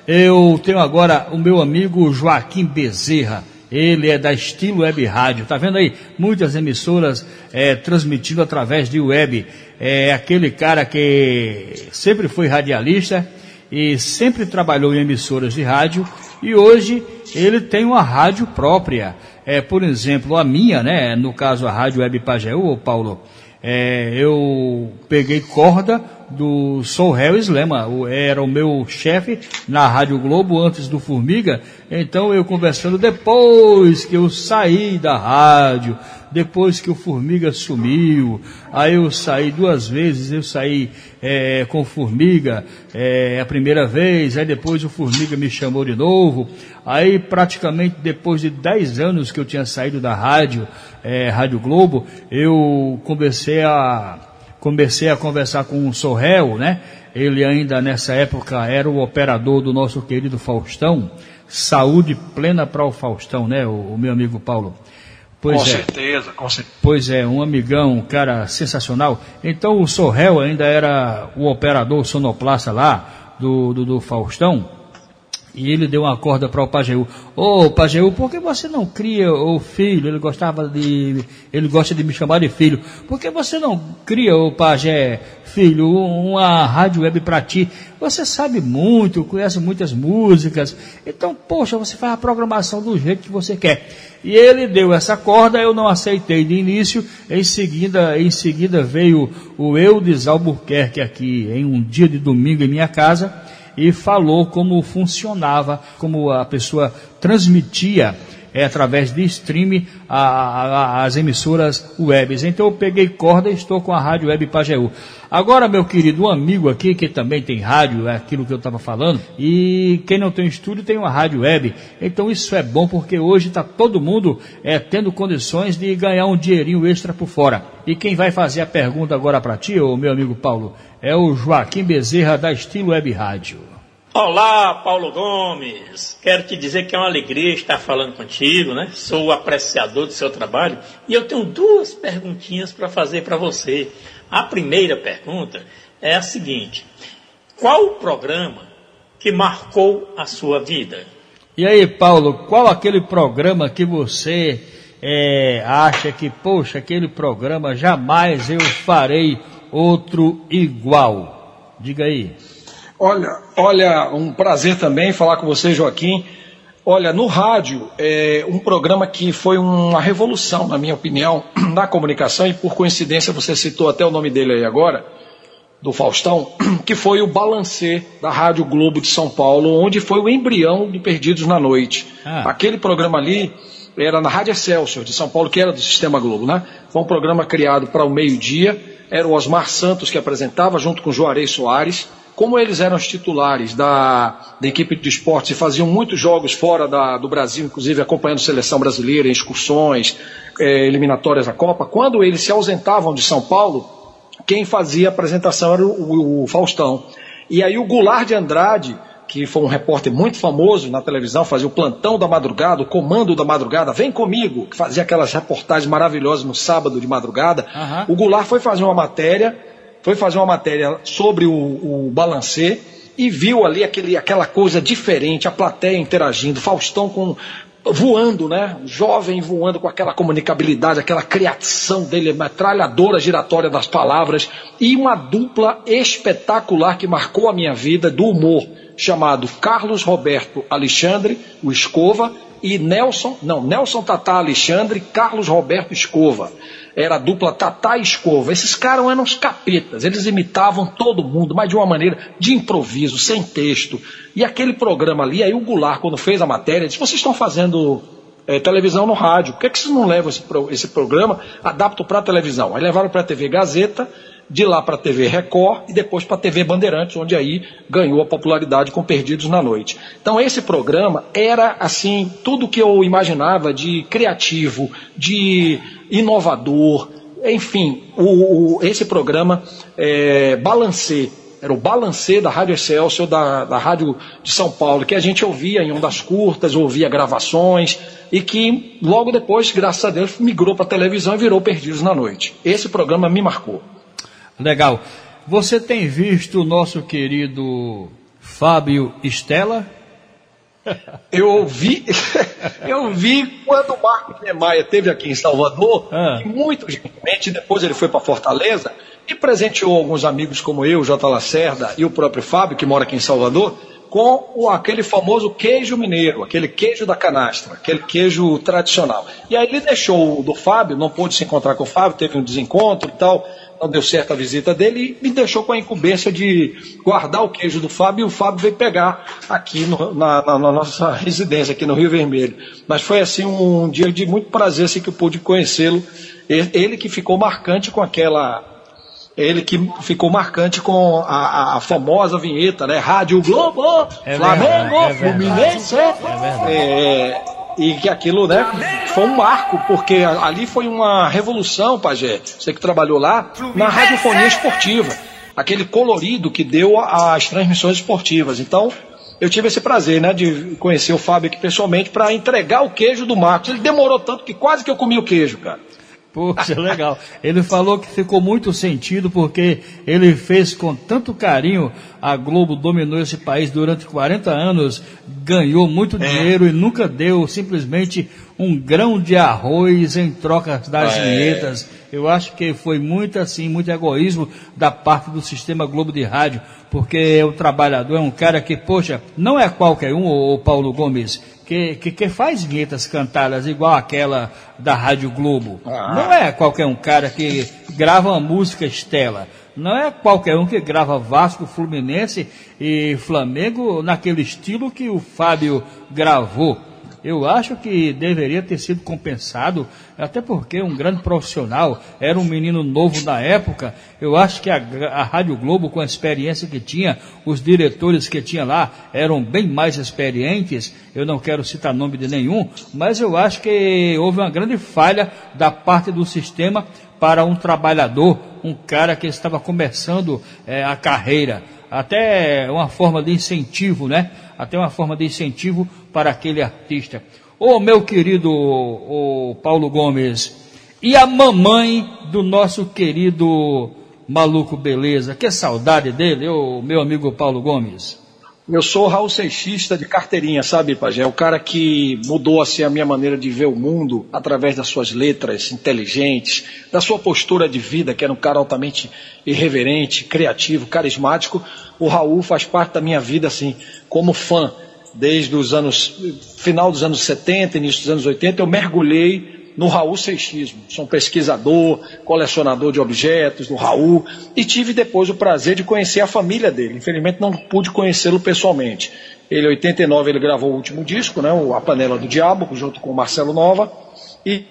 Eu tenho agora o meu amigo Joaquim Bezerra. Ele é da Estilo Web Rádio. Tá vendo aí? Muitas emissoras é, transmitindo através de web. É aquele cara que sempre foi radialista e sempre trabalhou em emissoras de rádio e hoje ele tem uma rádio própria. É, por exemplo, a minha, né? No caso a Rádio Web Pajeú, Paulo, é, eu peguei corda do Sou Réu Slema, era o meu chefe na Rádio Globo antes do Formiga, então eu conversando depois que eu saí da rádio, depois que o Formiga sumiu, aí eu saí duas vezes, eu saí é, com o Formiga é, a primeira vez, aí depois o Formiga me chamou de novo, aí praticamente depois de dez anos que eu tinha saído da rádio, é, Rádio Globo, eu comecei a comecei a conversar com o Sorrel, né? Ele ainda nessa época era o operador do nosso querido Faustão. Saúde plena para o Faustão, né? O, o meu amigo Paulo. Pois com é. certeza, com certeza. Pois é, um amigão, um cara sensacional. Então o Sorrel ainda era o operador sonoplasta lá do, do, do Faustão. E ele deu uma corda para o Pajeú. Ô, oh, Pajeú, por que você não cria o filho? Ele gostava de. Ele gosta de me chamar de filho. Por que você não cria, o Pajé, filho, uma rádio web para ti? Você sabe muito, conhece muitas músicas. Então, poxa, você faz a programação do jeito que você quer. E ele deu essa corda, eu não aceitei de início. Em seguida, em seguida veio o Eudes Albuquerque aqui, em um dia de domingo em minha casa e falou como funcionava, como a pessoa transmitia é, através de streaming a, a, as emissoras webs. Então eu peguei corda e estou com a Rádio Web Pajeú. Agora, meu querido, amigo aqui que também tem rádio, é aquilo que eu estava falando, e quem não tem estúdio tem uma rádio web. Então isso é bom porque hoje está todo mundo é, tendo condições de ganhar um dinheirinho extra por fora. E quem vai fazer a pergunta agora para ti, o meu amigo Paulo, é o Joaquim Bezerra da Estilo Web Rádio. Olá, Paulo Gomes. Quero te dizer que é uma alegria estar falando contigo, né? Sou apreciador do seu trabalho e eu tenho duas perguntinhas para fazer para você. A primeira pergunta é a seguinte: qual o programa que marcou a sua vida? E aí, Paulo, qual aquele programa que você é, acha que, poxa, aquele programa jamais eu farei outro igual. Diga aí. Olha, olha, um prazer também falar com você, Joaquim. Olha, no rádio, é um programa que foi uma revolução, na minha opinião, na comunicação, e por coincidência você citou até o nome dele aí agora, do Faustão, que foi o Balancê da Rádio Globo de São Paulo, onde foi o embrião de Perdidos na Noite. Ah. Aquele programa ali era na Rádio Excelsior de São Paulo, que era do Sistema Globo, né? Foi um programa criado para o meio-dia, era o Osmar Santos que apresentava, junto com o Juarez Soares. Como eles eram os titulares da, da equipe de esportes e faziam muitos jogos fora da, do Brasil, inclusive acompanhando seleção brasileira excursões, é, eliminatórias da Copa, quando eles se ausentavam de São Paulo, quem fazia a apresentação era o, o, o Faustão. E aí o Goulart de Andrade que foi um repórter muito famoso na televisão, fazia o plantão da madrugada, o comando da madrugada, vem comigo, que fazia aquelas reportagens maravilhosas no sábado de madrugada. Uhum. O Goulart foi fazer uma matéria, foi fazer uma matéria sobre o, o balancê e viu ali aquele, aquela coisa diferente, a plateia interagindo, Faustão com, voando, né? Jovem voando com aquela comunicabilidade, aquela criação dele, metralhadora giratória das palavras e uma dupla espetacular que marcou a minha vida do humor chamado Carlos Roberto Alexandre, o Escova, e Nelson, não, Nelson Tatá Alexandre Carlos Roberto Escova. Era a dupla Tatá e Escova. Esses caras eram uns capetas, eles imitavam todo mundo, mas de uma maneira de improviso, sem texto. E aquele programa ali, aí o Goulart, quando fez a matéria, disse: vocês estão fazendo é, televisão no rádio, por que, que vocês não levam esse, esse programa, adaptam para televisão? Aí levaram para a TV Gazeta, de lá para a TV Record e depois para a TV Bandeirantes, onde aí ganhou a popularidade com Perdidos na Noite. Então esse programa era assim tudo que eu imaginava de criativo, de inovador, enfim, o, o, esse programa é, Balancê, era o Balancê da Rádio Excelsior, da, da Rádio de São Paulo, que a gente ouvia em ondas curtas, ouvia gravações, e que logo depois, graças a Deus, migrou para a televisão e virou Perdidos na Noite. Esse programa me marcou. Legal. Você tem visto o nosso querido Fábio Estela? Eu vi, eu vi quando o Marco Nemaia teve aqui em Salvador, ah. e muito gentilmente, depois ele foi para Fortaleza e presenteou alguns amigos como eu, J. Lacerda e o próprio Fábio, que mora aqui em Salvador, com o, aquele famoso queijo mineiro, aquele queijo da canastra, aquele queijo tradicional. E aí ele deixou o do Fábio, não pôde se encontrar com o Fábio, teve um desencontro e tal, não deu certo a visita dele e me deixou com a incumbência de guardar o queijo do Fábio e o Fábio veio pegar aqui no, na, na, na, nossa residência, aqui no Rio Vermelho. Mas foi assim um dia de muito prazer assim, que eu pude conhecê-lo. Ele que ficou marcante com aquela. Ele que ficou marcante com a, a famosa vinheta, né? Rádio Globo, é Flamengo, é Fluminense. É verdade. É, e que aquilo, né, foi um marco, porque ali foi uma revolução, Pajé, você que trabalhou lá, na radiofonia esportiva. Aquele colorido que deu às transmissões esportivas. Então, eu tive esse prazer, né, de conhecer o Fábio aqui pessoalmente para entregar o queijo do Marcos. Ele demorou tanto que quase que eu comi o queijo, cara. Poxa, legal. Ele falou que ficou muito sentido porque ele fez com tanto carinho. A Globo dominou esse país durante 40 anos, ganhou muito é. dinheiro e nunca deu simplesmente um grão de arroz em troca das é. vinhetas. Eu acho que foi muito assim, muito egoísmo da parte do sistema Globo de Rádio, porque o trabalhador é um cara que, poxa, não é qualquer um, o Paulo Gomes, que, que, que, faz vinhetas cantadas igual aquela da Rádio Globo. Ah. Não é qualquer um cara que grava uma música Estela. Não é qualquer um que grava Vasco, Fluminense e Flamengo naquele estilo que o Fábio gravou. Eu acho que deveria ter sido compensado, até porque um grande profissional, era um menino novo na época. Eu acho que a, a Rádio Globo, com a experiência que tinha, os diretores que tinha lá eram bem mais experientes. Eu não quero citar nome de nenhum, mas eu acho que houve uma grande falha da parte do sistema para um trabalhador, um cara que estava começando é, a carreira. Até uma forma de incentivo, né? Até uma forma de incentivo para aquele artista. Ô meu querido ô, Paulo Gomes, e a mamãe do nosso querido maluco beleza, que saudade dele, ô meu amigo Paulo Gomes. Eu sou Raul Seixista de carteirinha, sabe, Pajé? O cara que mudou assim a minha maneira de ver o mundo através das suas letras inteligentes, da sua postura de vida, que era um cara altamente irreverente, criativo, carismático. O Raul faz parte da minha vida assim, como fã desde os anos final dos anos 70, início dos anos 80, eu mergulhei no Raul Seixismo. Sou um pesquisador, colecionador de objetos do Raul e tive depois o prazer de conhecer a família dele. Infelizmente não pude conhecê-lo pessoalmente. Ele, em 89, ele gravou o último disco, né, A Panela do Diabo, junto com o Marcelo Nova. E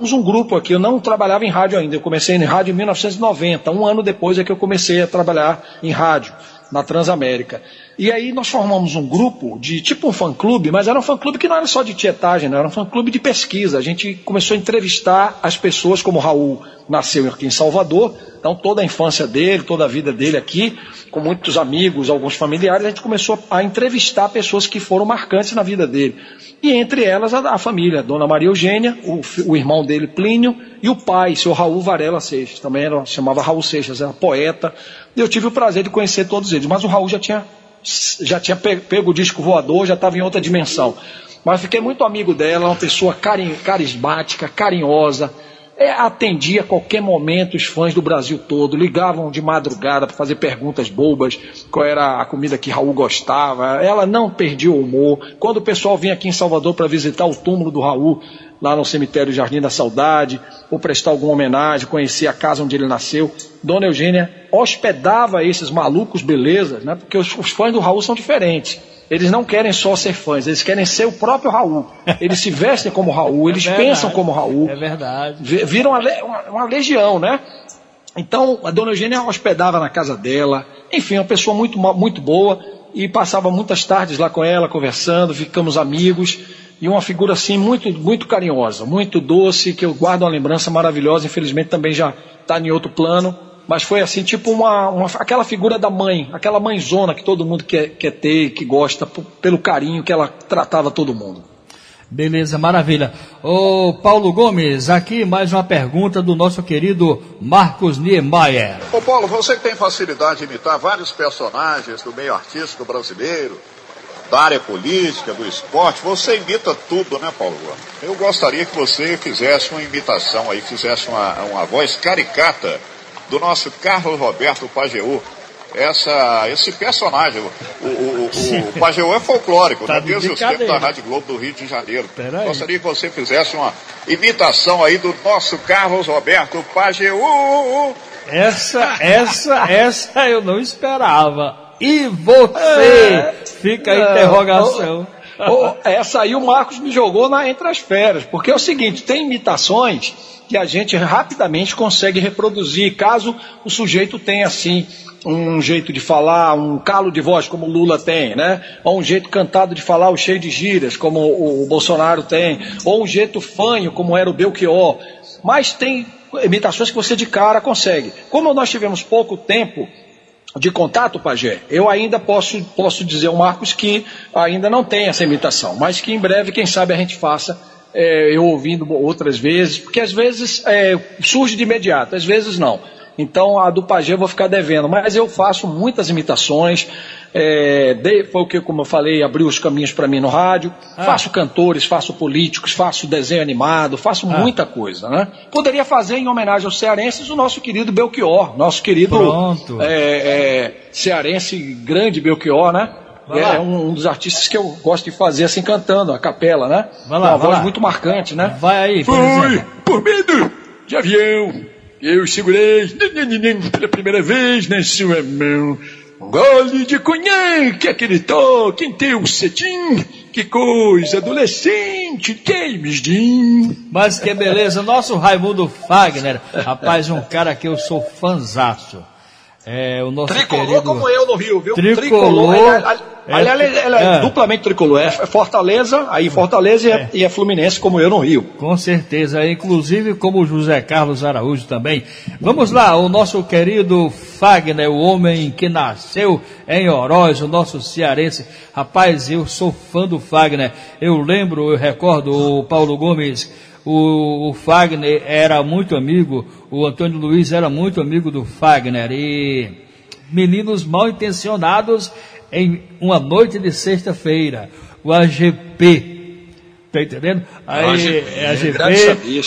um grupo aqui, eu não trabalhava em rádio ainda, eu comecei em rádio em 1990, um ano depois é que eu comecei a trabalhar em rádio na Transamérica. E aí nós formamos um grupo de tipo um fã-clube, mas era um fã-clube que não era só de tietagem, era um fã-clube de pesquisa. A gente começou a entrevistar as pessoas, como o Raul nasceu aqui em Salvador, então toda a infância dele, toda a vida dele aqui, com muitos amigos, alguns familiares, a gente começou a entrevistar pessoas que foram marcantes na vida dele. E entre elas a, a família, Dona Maria Eugênia, o, o, irmão dele Plínio e o pai, seu Raul Varela Seixas, também era, chamava Raul Seixas, era poeta. E eu tive o prazer de conhecer todos eles, mas o Raul já tinha, já tinha pego o disco voador, já estava em outra dimensão. Mas fiquei muito amigo dela, uma pessoa carinho, carismática, carinhosa, é, atendia a qualquer momento os fãs do Brasil todo, ligavam de madrugada para fazer perguntas bobas, qual era a comida que Raul gostava. Ela não perdia o humor. Quando o pessoal vinha aqui em Salvador para visitar o túmulo do Raul, lá no cemitério Jardim da Saudade, ou prestar alguma homenagem, conhecer a casa onde ele nasceu, Dona Eugênia hospedava esses malucos belezas, né? Porque os, os fãs do Raul são diferentes. Eles não querem só ser fãs, eles querem ser o próprio Raul. Eles se vestem como Raul, é eles verdade, pensam como Raul. É verdade. Viram uma, uma, uma legião, né? Então, a dona Eugênia hospedava na casa dela. Enfim, uma pessoa muito, muito boa. E passava muitas tardes lá com ela, conversando, ficamos amigos. E uma figura, assim, muito, muito carinhosa, muito doce, que eu guardo uma lembrança maravilhosa. Infelizmente, também já está em outro plano mas foi assim, tipo uma, uma, aquela figura da mãe, aquela mãezona que todo mundo quer, quer ter, que gosta, pelo carinho que ela tratava todo mundo. Beleza, maravilha. Ô Paulo Gomes, aqui mais uma pergunta do nosso querido Marcos Niemeyer. Ô Paulo, você que tem facilidade de imitar vários personagens do meio artístico brasileiro, da área política, do esporte, você imita tudo, né, Paulo? Eu gostaria que você fizesse uma imitação aí, fizesse uma, uma voz caricata do nosso Carlos Roberto Pajeú. Essa, esse personagem, o, o, o, o Pajeú é folclórico, tá né? desde os tempos da Rádio Globo do Rio de Janeiro. Gostaria que você fizesse uma imitação aí do nosso Carlos Roberto Pajeú. Essa, essa, essa eu não esperava. E você? É, Fica a interrogação. Oh, essa aí o Marcos me jogou na, entre as feras, porque é o seguinte, tem imitações que a gente rapidamente consegue reproduzir, caso o sujeito tenha assim um jeito de falar, um calo de voz como o Lula tem, né? Ou um jeito cantado de falar, o cheio de gírias, como o, o Bolsonaro tem, ou um jeito fanho, como era o Belchior. Mas tem imitações que você de cara consegue. Como nós tivemos pouco tempo de contato, Pajé, eu ainda posso, posso dizer ao Marcos que ainda não tem essa imitação, mas que em breve, quem sabe, a gente faça é, eu ouvindo outras vezes, porque às vezes é, surge de imediato, às vezes não. Então a do Pajé eu vou ficar devendo, mas eu faço muitas imitações. É, foi o que, como eu falei, abriu os caminhos para mim no rádio. Ah. Faço cantores, faço políticos, faço desenho animado, faço ah. muita coisa, né? Poderia fazer em homenagem aos cearenses o nosso querido Belchior, nosso querido é, é, cearense grande Belchior, né? É, um, um, dos artistas que eu gosto de fazer assim cantando, a capela, né? Vai lá, uma voz lá. muito marcante, né? Vai aí, por Foi por medo de avião. Eu segurei pela primeira vez na sua mão. Gole de conhaque, aquele toque em teu cetim. Que coisa adolescente, James Dean. Mas que beleza, nosso Raimundo Fagner. Rapaz, um cara que eu sou fanzaço. É, o nosso Tricolor querido... como eu no Rio, viu? Tricolor. Tricolor Aliás, é, ela é, é, duplamente tricolor. É Fortaleza, aí Fortaleza é. e é Fluminense, como eu no Rio. Com certeza, inclusive como José Carlos Araújo também. Vamos lá, o nosso querido Fagner, o homem que nasceu em Oroz, o nosso cearense. Rapaz, eu sou fã do Fagner. Eu lembro, eu recordo o Paulo Gomes o, o, Fagner era muito amigo, o Antônio Luiz era muito amigo do Fagner e meninos mal intencionados em uma noite de sexta-feira, o AGP. Tá entendendo? Aí, é a GP,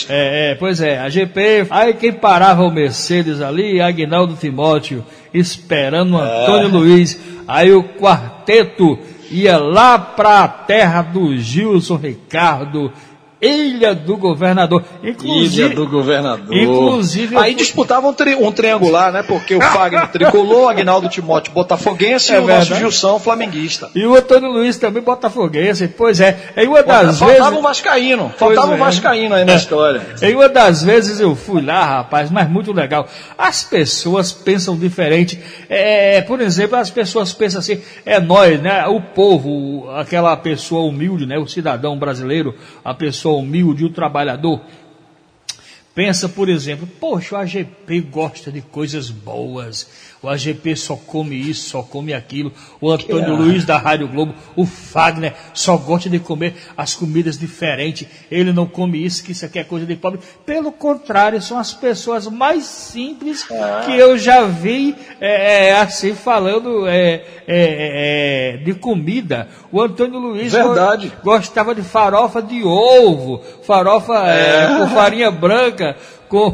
é, é, pois é, a GP, aí quem parava o Mercedes ali, Agnaldo Timóteo, esperando o Antônio é. Luiz, aí o quarteto ia lá para a terra do Gilson Ricardo Ilha do Governador. Inclusive, Ilha do Governador. Inclusive. Aí disputavam um, tri, um, triangular, né? Porque o Fagner tricolor, Agnaldo Timóteo botafoguense é e o verdade. nosso Gilson flamenguista. E o Antônio Luiz também botafoguense. Pois é. Em uma das Pô, vezes. Faltava um Vascaíno. Faltava um é. Vascaíno aí na história. Em uma das vezes eu fui lá, rapaz, mas muito legal. As pessoas pensam diferente. É, por exemplo, as pessoas pensam assim, é nós, né? O povo, aquela pessoa humilde, né? O cidadão brasileiro, a pessoa pessoa humilde, o trabalhador, pensa, por exemplo, poxa, o AGP gosta de coisas boas, o AGP só come isso, só come aquilo. O Antônio Luiz da Rádio Globo, o Fagner, só gosta de comer as comidas diferentes. Ele não come isso, que isso aqui é coisa de pobre. Pelo contrário, são as pessoas mais simples ah. que eu já vi é, é assim falando é, é, é, de comida. O Antônio Luiz Verdade. gostava de farofa de ovo, farofa é, com farinha branca com,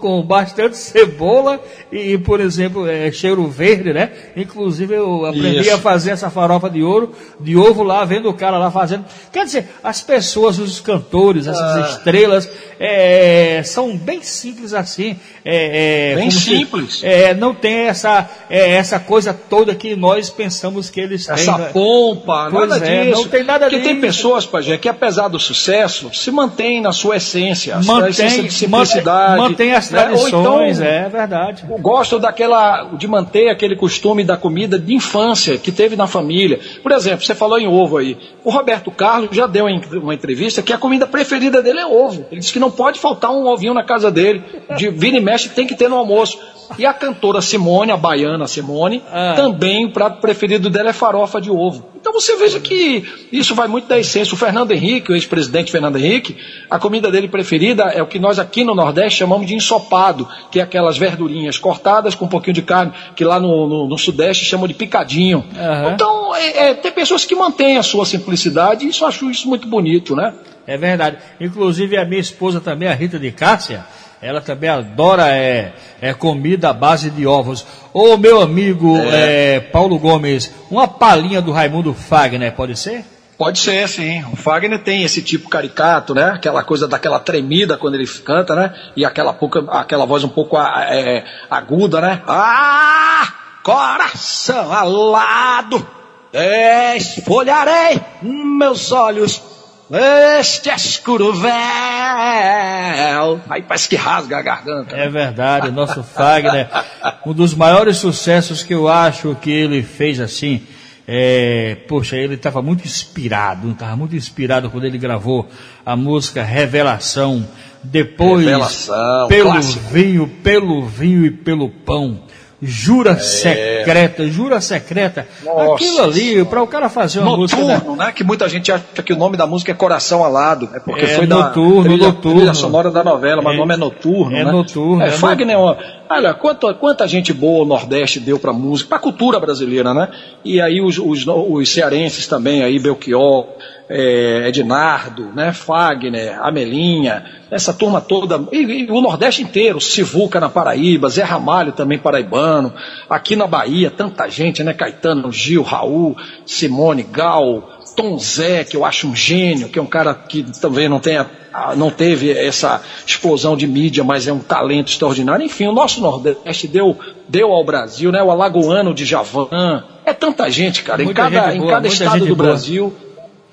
com bastante cebola e, por exemplo, é, cheiro verde, né? Inclusive eu aprendi Isso. a fazer essa farofa de ouro, de ovo lá, vendo o cara lá fazendo. Quer dizer, as pessoas, os cantores, essas ah. estrelas, é, são bem simples assim. É, é bem simples. Se, é, não tem essa, é, essa coisa toda que nós pensamos que eles têm. Essa né? pompa, pois nada disso. Não tem nada Porque disso. tem pessoas, Pajé, que apesar do sucesso, se mantém na sua essência. Mantém, essência de simplicidade. Mantém as tradições, né? então, é verdade. Gosto daquela, de manter aquele costume da comida de infância que teve na família. Por exemplo, você falou em ovo aí. O Roberto Carlos já deu uma entrevista que a comida preferida dele é ovo. Ele disse que não pode faltar um ovinho na casa dele. De vira e tem que ter no almoço. E a cantora Simone, a baiana Simone, ah. também o prato preferido dela é farofa de ovo. Então você veja que isso vai muito da essência. O Fernando Henrique, o ex-presidente Fernando Henrique, a comida dele preferida é o que nós aqui no Nordeste chamamos de ensopado, que é aquelas verdurinhas cortadas com um pouquinho de carne, que lá no, no, no Sudeste chamam de picadinho. Uhum. Então, é, é, tem pessoas que mantêm a sua simplicidade e isso eu acho isso muito bonito, né? É verdade. Inclusive a minha esposa também, a Rita de Cássia, ela também adora é, é comida à base de ovos. Ô meu amigo é. É, Paulo Gomes, uma palhinha do Raimundo Fagner, pode ser? Pode ser, sim. O Fagner tem esse tipo caricato, né? Aquela coisa daquela tremida quando ele canta, né? E aquela, pouca, aquela voz um pouco é, aguda, né? Ah! Coração alado, esfolharei meus olhos este escuro véu. Aí parece que rasga a garganta. É verdade, nosso Fagner. um dos maiores sucessos que eu acho que ele fez assim. É, poxa, ele estava muito inspirado, estava muito inspirado quando ele gravou a música Revelação. Depois, Revelação, pelo clássico. vinho, pelo vinho e pelo pão. Jura é. secreta, jura secreta. Nossa, Aquilo ali, para o cara fazer uma noturno, música. Né? Que muita gente acha que o nome da música é Coração Alado. É porque é foi noturno, da trilha, noturno. trilha sonora da novela, mas é, o nome é Noturno. É né? noturno. É, é Fagner, olha, quanta, quanta gente boa o Nordeste deu para música, para cultura brasileira, né? E aí os, os, os cearenses também, aí Belchior, é, Ednardo, né, Fagner, Amelinha, essa turma toda, e, e, o Nordeste inteiro, Sivuca na Paraíba, Zé Ramalho também paraibano, aqui na Bahia, tanta gente, né, Caetano, Gil, Raul, Simone, Gal, Tom Zé, que eu acho um gênio, que é um cara que também não, tem, não teve essa explosão de mídia, mas é um talento extraordinário. Enfim, o nosso Nordeste deu, deu ao Brasil, né? O Alagoano de Javan. É tanta gente, cara. Muita em cada, boa, em cada estado do boa. Brasil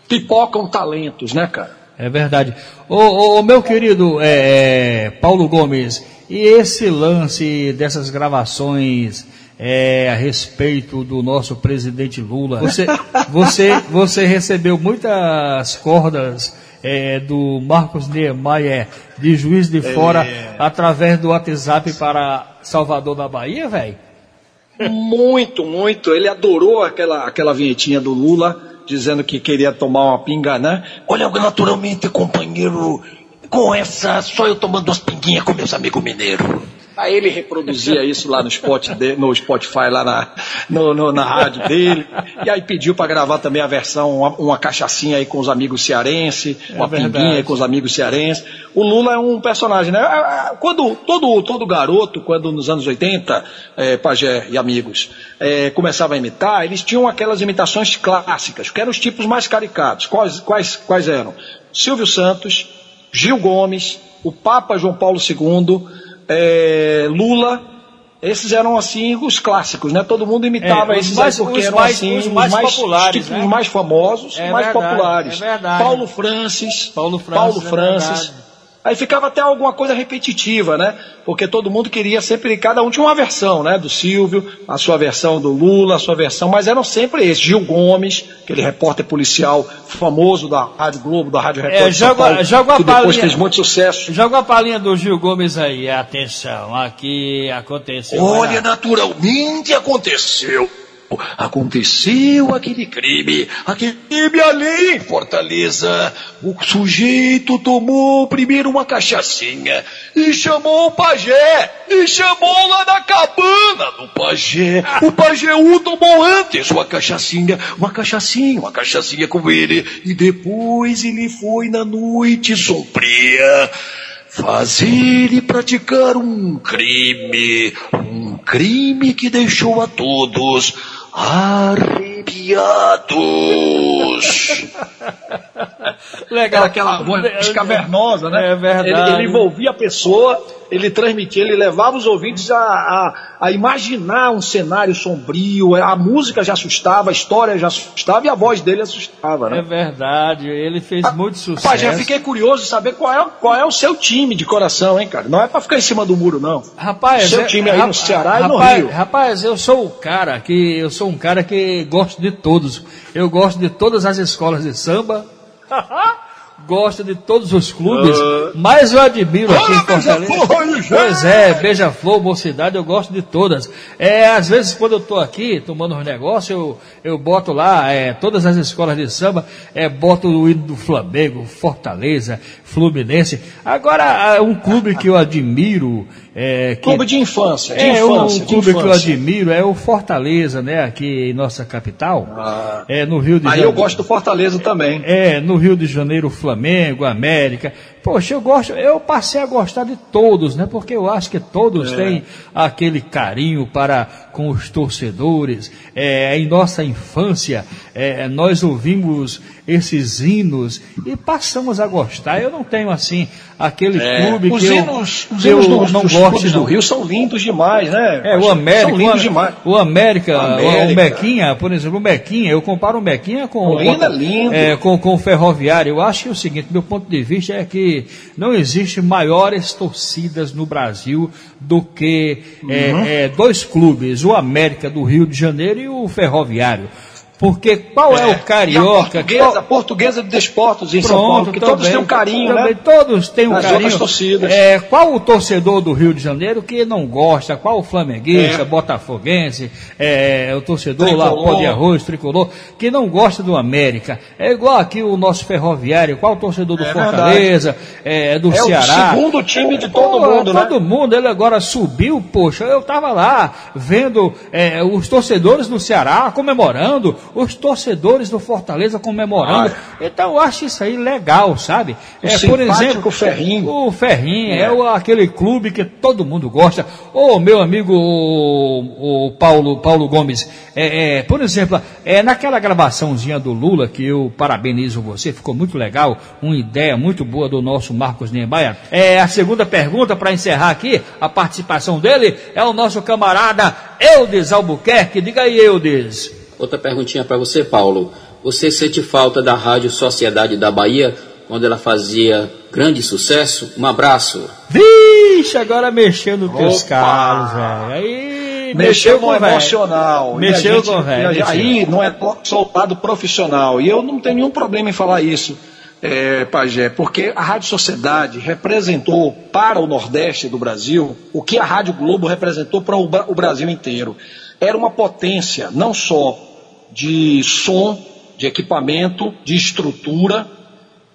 pipocam talentos, né, cara? É verdade. Ô, ô, ô meu querido é, é, Paulo Gomes, e esse lance dessas gravações é, a respeito do nosso presidente Lula, você, você, você recebeu muitas cordas é, do Marcos Niemeyer de Juiz de Fora é. através do WhatsApp para Salvador da Bahia, velho? Muito, muito. Ele adorou aquela, aquela vinhetinha do Lula dizendo que queria tomar uma pinga, né? Olha, naturalmente, companheiro, com essa, só eu tomando umas pinguinhas com meus amigos mineiros. Aí ele reproduzia isso lá no, spot de, no Spotify, lá na, no, no, na rádio dele. E aí pediu para gravar também a versão, uma, uma cachaçinha aí com os amigos cearenses, é uma verdade. pinguinha aí com os amigos cearenses. O Lula é um personagem, né? Quando todo, todo garoto, quando nos anos 80, é, Pajé e amigos, é, começava a imitar, eles tinham aquelas imitações clássicas, que eram os tipos mais caricatos. Quais, quais, quais eram? Silvio Santos, Gil Gomes, o Papa João Paulo II é, Lula, esses eram assim os clássicos, né? Todo mundo imitava é, esses mais, porque eram mais, assim os mais, mais populares, tipo, né? os mais famosos, é mais verdade, populares. É Paulo Francis, Paulo Francis, Paulo é Francis Aí ficava até alguma coisa repetitiva, né? Porque todo mundo queria sempre, cada um tinha uma versão, né? Do Silvio, a sua versão do Lula, a sua versão, mas eram sempre esses. Gil Gomes, aquele repórter policial famoso da Rádio Globo, da Rádio Repórter é, joga, Paulo, joga que depois fez muito sucesso. Joga a palhinha do Gil Gomes aí, atenção, aqui aconteceu. Olha, naturalmente aconteceu aconteceu aquele crime, aquele crime ali em Fortaleza. O sujeito tomou primeiro uma cachaçinha e chamou o pajé, e chamou lá na cabana do pajé. O pajéu tomou antes uma cachaçinha, uma cachaçinha, uma cachaçinha com ele, e depois ele foi na noite sombria fazer e praticar um crime, um crime que deixou a todos arrepiados. Legal. Era aquela voz cavernosa, né? É verdade. Ele, ele envolvia a pessoa ele transmitia, ele levava os ouvintes a, a, a, imaginar um cenário sombrio, a música já assustava, a história já assustava e a voz dele assustava, né? É verdade, ele fez a, muito sucesso. Rapaz, já fiquei curioso de saber qual é, qual é o seu time de coração, hein, cara? Não é para ficar em cima do muro, não. Rapaz, o seu é, time aí no Ceará rapaz, e no Rio. Rapaz, eu sou o cara que eu sou um cara que gosto de todos. Eu gosto de todas as escolas de samba. gosta de todos os clubes, uh... mas eu admiro aqui em Fortaleza. Pois é, Beija-Flor, Mocidade, eu gosto de todas. É, às vezes, quando eu estou aqui tomando um negócios, eu, eu boto lá é, todas as escolas de samba, é, boto o hino do Flamengo, Fortaleza, Fluminense. Agora, um clube que eu admiro é, que, clube de infância. De é infância, um clube que eu admiro, é o Fortaleza, né? Aqui em nossa capital. Ah, é no Rio de Janeiro. Aí eu gosto do Fortaleza também. É, no Rio de Janeiro, Flamengo, América. Poxa, eu gosto, eu passei a gostar de todos, né? Porque eu acho que todos é. têm aquele carinho para com os torcedores. É, em nossa infância, é, nós ouvimos esses hinos e passamos a gostar. Eu não tenho assim aquele é. clube os que hinos, eu, os hinos do, não gosto do Rio são lindos demais, né? É, o América, são lindos demais. O América, América. O, o Mequinha, por exemplo, o Mequinha, eu comparo o Mequinha com o lindo, lindo. É, com, com o Ferroviário. Eu acho que é o seguinte, meu ponto de vista é que não existe maiores torcidas no Brasil do que é, uhum. é, dois clubes, o América do Rio de Janeiro e o Ferroviário. Porque qual é, é o carioca? a portuguesa, qual... portuguesa de desportos em Pronto, São Paulo, que também, todos têm um carinho, também, né? Todos têm um Nas carinho. torcidas. É, qual o torcedor do Rio de Janeiro que não gosta? Qual o flamenguista, é. botafoguense, é, o torcedor tricolor. lá, pó de arroz, tricolor, que não gosta do América? É igual aqui o nosso ferroviário, qual o torcedor do é Fortaleza, é, do Ceará? É o segundo time de todo Pô, mundo, né? Todo mundo, ele agora subiu, poxa, eu estava lá vendo é, os torcedores do Ceará comemorando, os torcedores do Fortaleza comemorando. Ah. Então eu acho isso aí legal, sabe? O é, por exemplo, o Ferrinho. O Ferrinho é, é o, aquele clube que todo mundo gosta. Ô, meu amigo o, o Paulo, Paulo Gomes, é, é, por exemplo, é, naquela gravaçãozinha do Lula, que eu parabenizo você, ficou muito legal, uma ideia muito boa do nosso Marcos Niemeyer. É, a segunda pergunta para encerrar aqui, a participação dele é o nosso camarada Eudes Albuquerque. Diga aí, Eudes. Outra perguntinha para você, Paulo. Você sente falta da Rádio Sociedade da Bahia, quando ela fazia grande sucesso? Um abraço. Vixe, agora mexeu nos teus calos, velho. Aí mexeu, com o emocional. Mexeu com o velho. Aí não é soldado profissional. E eu não tenho nenhum problema em falar isso. É, Pajé, porque a Rádio Sociedade representou para o Nordeste do Brasil o que a Rádio Globo representou para o Brasil inteiro. Era uma potência não só de som, de equipamento, de estrutura,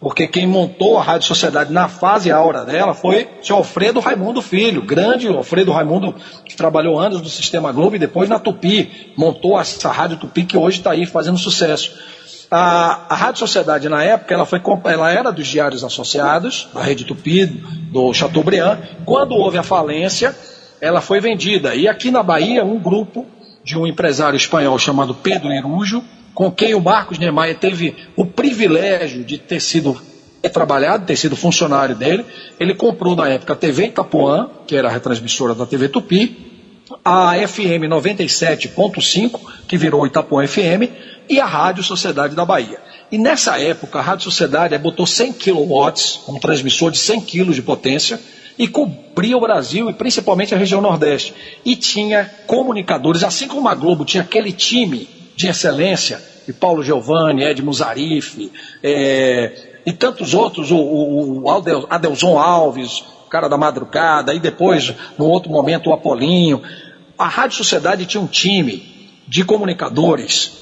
porque quem montou a Rádio Sociedade na fase aura dela foi o senhor Alfredo Raimundo Filho, grande Alfredo Raimundo, que trabalhou anos no Sistema Globo e depois na Tupi, montou essa Rádio Tupi que hoje está aí fazendo sucesso. A, a, Rádio Sociedade, na época, ela, foi, ela era dos Diários Associados, da Rede Tupi, do Chateaubriand. Quando houve a falência, ela foi vendida. E aqui na Bahia, um grupo de um empresário espanhol chamado Pedro Erujo, com quem o Marcos Niemeyer teve o privilégio de ter sido trabalhado, ter sido funcionário dele. Ele comprou na época a TV Itapuã, que era a retransmissora da TV Tupi, a FM 97.5, que virou Itapuã FM, e a Rádio Sociedade da Bahia. E nessa época, a Rádio Sociedade botou 100 kW, um transmissor de 100 kg de potência, e cobria o Brasil e principalmente a região Nordeste. E tinha comunicadores, assim como a Globo tinha aquele time de excelência, de Paulo Giovanni, Edmo Zarif, é, e tantos outros, o, o, o Adelson Alves, o cara da madrugada, e depois, no outro momento, o Apolinho. A Rádio Sociedade tinha um time de comunicadores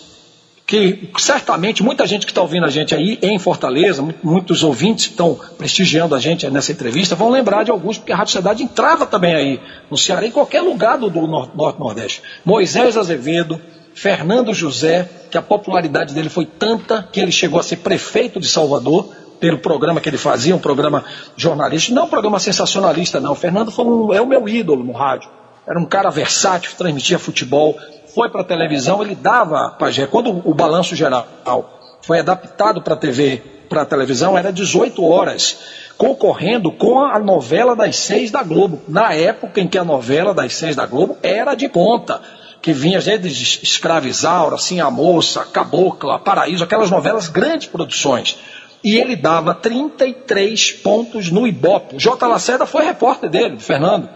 que certamente muita gente que está ouvindo a gente aí em Fortaleza, muitos ouvintes que estão prestigiando a gente nessa entrevista, vão lembrar de alguns, porque a Rádio Sociedade entrava também aí no Ceará, em qualquer lugar do, do Norte-Nordeste. Moisés Azevedo, Fernando José, que a popularidade dele foi tanta que ele chegou a ser prefeito de Salvador, pelo programa que ele fazia, um programa jornalístico, não um programa sensacionalista, não. O Fernando foi um, é o meu ídolo no rádio. Era um cara versátil, transmitia futebol, foi para a televisão, ele dava, quando o balanço geral foi adaptado para a TV, para a televisão, era 18 horas, concorrendo com a novela das seis da Globo, na época em que a novela das seis da Globo era de ponta que vinha gente de Escravizaura, assim, a moça, Cabocla, Paraíso, aquelas novelas, grandes produções. E ele dava 33 pontos no Ibope. J. Lacerda foi repórter dele, Fernando.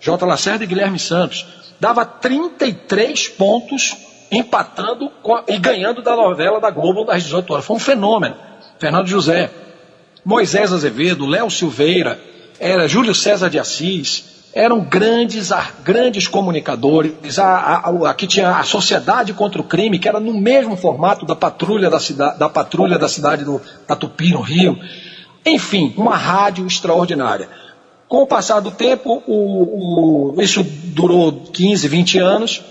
J. Lacerda e Guilherme Santos. Dava 33 pontos empatando e ganhando da novela da Globo das 18 horas. Foi um fenômeno. Fernando José, Moisés Azevedo, Léo Silveira, era Júlio César de Assis, eram grandes, grandes comunicadores. A, a, aqui tinha a Sociedade contra o Crime, que era no mesmo formato da patrulha da, cidade, da, patrulha da cidade do, da Tupi, no Rio. Enfim, uma rádio extraordinária. Com o passar do tempo, o, o, isso durou 15, 20 anos.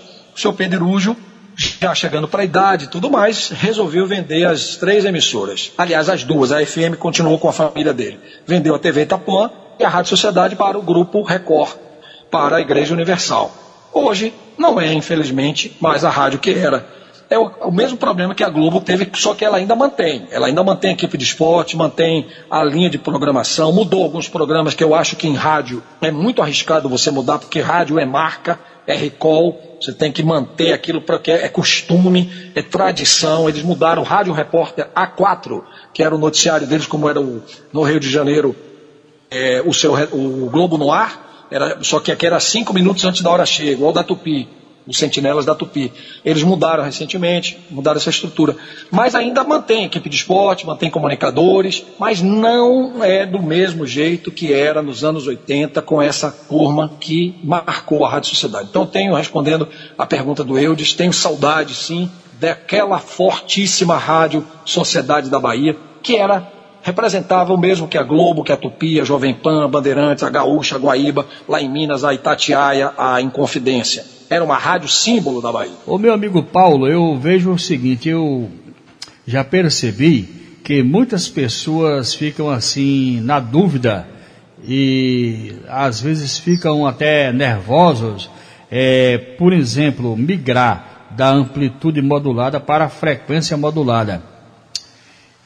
O Pedro Ujo, já chegando para a idade e tudo mais, resolveu vender as três emissoras. Aliás, as duas. A FM continuou com a família dele. Vendeu a TV Itapuã e a Rádio Sociedade para o Grupo Record, para a Igreja Universal. Hoje não é, infelizmente, mais a rádio que era. É o, o, mesmo problema que a Globo teve, só que ela ainda mantém. Ela ainda mantém a equipe de esporte, mantém a linha de programação, mudou alguns programas que eu acho que em rádio é muito arriscado você mudar, porque rádio é marca, é recall, você tem que manter aquilo porque é costume, é tradição. Eles mudaram o Rádio Repórter A4, que era o noticiário deles, como era o, no Rio de Janeiro é, o, seu, o Globo no ar, era, só que aqui era cinco minutos antes da hora chega, igual da Tupi, os sentinelas da Tupi. Eles mudaram recentemente, mudaram essa estrutura. Mas ainda mantém equipe de esporte, mantém comunicadores, mas não é do mesmo jeito que era nos anos 80 com essa turma que marcou a Rádio Sociedade. Então tenho, respondendo a pergunta do Eudes, tenho saudade sim daquela fortíssima Rádio Sociedade da Bahia, que era representava o mesmo que a Globo, que a Tupi, a Jovem Pan, a Bandeirantes, a Gaúcha, a Guaíba, lá em Minas, a Itatiaia, a Inconfidência. Era uma rádio símbolo da Bahia. Ô meu amigo Paulo, eu vejo o seguinte, eu já percebi que muitas pessoas ficam assim na dúvida e às vezes ficam até nervosos, é, por exemplo, migrar da amplitude modulada para a frequência modulada.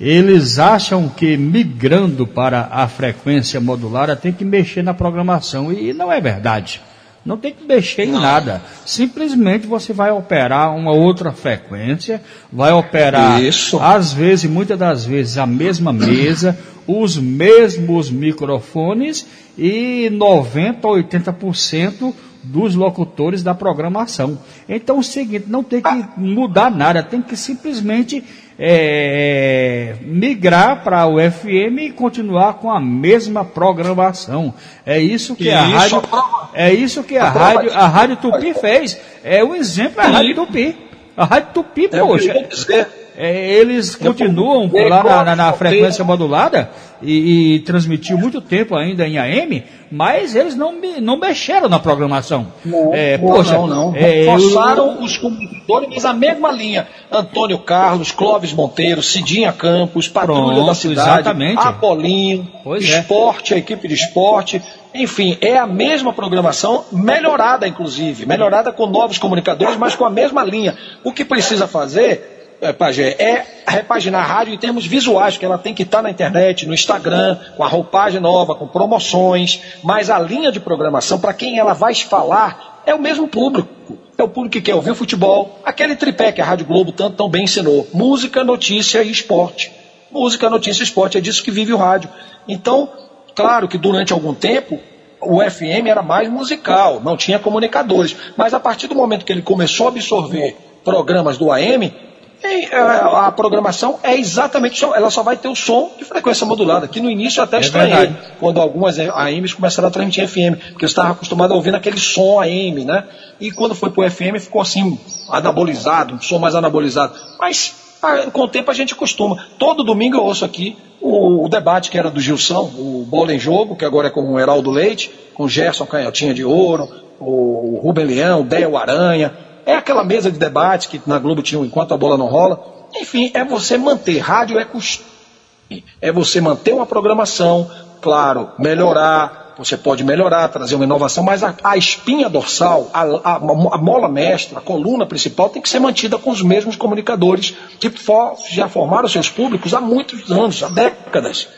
Eles acham que migrando para a frequência modulada tem que mexer na programação e não é verdade. Não tem que mexer em nada. Simplesmente você vai operar uma outra frequência, vai operar, Isso. às vezes, muitas das vezes, a mesma mesa, os mesmos microfones e 90 ou 80% dos locutores da programação. Então, é o seguinte, não tem que mudar nada, tem que simplesmente é, migrar para o FM e continuar com a mesma programação. É isso que a rádio, é isso que a rádio, a rádio Tupi fez. É o exemplo da rádio Tupi. A rádio Tupi, é poxa. É, eles continuam lá na, na, na frequência modulada e, e transmitiu muito tempo ainda em AM, mas eles não, não mexeram na programação. Não, é, poxa, não, não. É, Forçaram eu... os comunicadores, mas a mesma linha. Antônio Carlos, Clóvis Monteiro, Cidinha Campos, Patrulha Pronto, da Cidade, exatamente. Apolinho, pois é. Esporte, é. a equipe de esporte. Enfim, é a mesma programação, melhorada inclusive, melhorada com novos comunicadores, mas com a mesma linha. O que precisa fazer é, Pajé, é repaginar a rádio em termos visuais, que ela tem que estar na internet, no Instagram, com a roupagem nova, com promoções, mas a linha de programação, para quem ela vai falar, é o mesmo público. É o público que quer ouvir futebol, aquele tripé que a Rádio Globo tanto tão bem ensinou: música, notícia e esporte. Música, notícia e esporte, é disso que vive o rádio. Então, claro que durante algum tempo o FM era mais musical, não tinha comunicadores. Mas a partir do momento que ele começou a absorver programas do AM, é, a programação é exatamente só, ela só vai ter o som de frequência modulada, que no início eu até é estranhei, verdade. quando algumas AMs começaram a transmitir FM, porque eu estava acostumado a ouvir aquele som AM, né? E quando foi pro FM ficou assim, anabolizado, um som mais anabolizado. Mas com o tempo a gente acostuma. Todo domingo eu ouço aqui o, o debate que era do Gilson, o Bola em Jogo, que agora é com o Heraldo Leite, com o Gerson Canhotinha de Ouro, o Rubem Leão, o Del Aranha, é aquela mesa de debate que na Globo tinha enquanto a bola não rola. Enfim, é você manter. Rádio é É você manter uma programação, claro, melhorar, você pode melhorar, trazer uma inovação, mas a, a espinha dorsal, a, a, a, mola mestra, a coluna principal tem que ser mantida com os mesmos comunicadores que for, já formaram seus públicos há muitos anos, há décadas.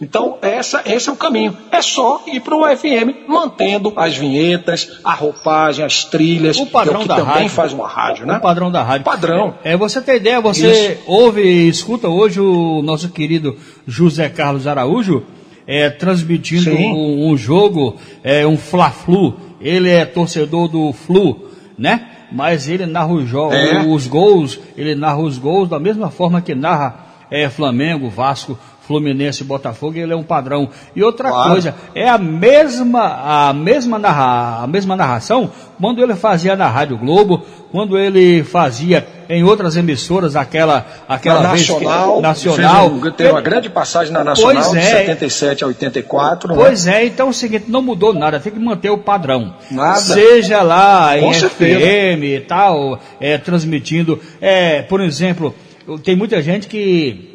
Então, essa, esse é o caminho. É só ir para o FM mantendo as vinhetas, a roupagem, as trilhas, o padrão que, é o que da também rádio. faz uma rádio, né? O padrão da rádio. Padrão. É, você tem ideia, você Isso. ouve e escuta hoje o nosso querido José Carlos Araújo é, transmitindo um, um, jogo, é, um Fla-Flu. Ele é torcedor do Flu, né? Mas ele narra os, é. os gols, ele narra os gols da mesma forma que narra é, Flamengo, Vasco, Fluminense e Botafogo, ele é um padrão. E outra claro. coisa, é a mesma, a mesma narra, a mesma narração quando ele fazia na Rádio Globo, quando ele fazia em outras emissoras aquela aquela na nacional, que, nacional. Um, teve uma grande passagem na nacional pois é, de 77 a 84, Pois é, então é o seguinte, não mudou nada, tem que manter o padrão. Nada. Seja lá Com em certeza. FM e tal, é, transmitindo, é, por exemplo, tem muita gente que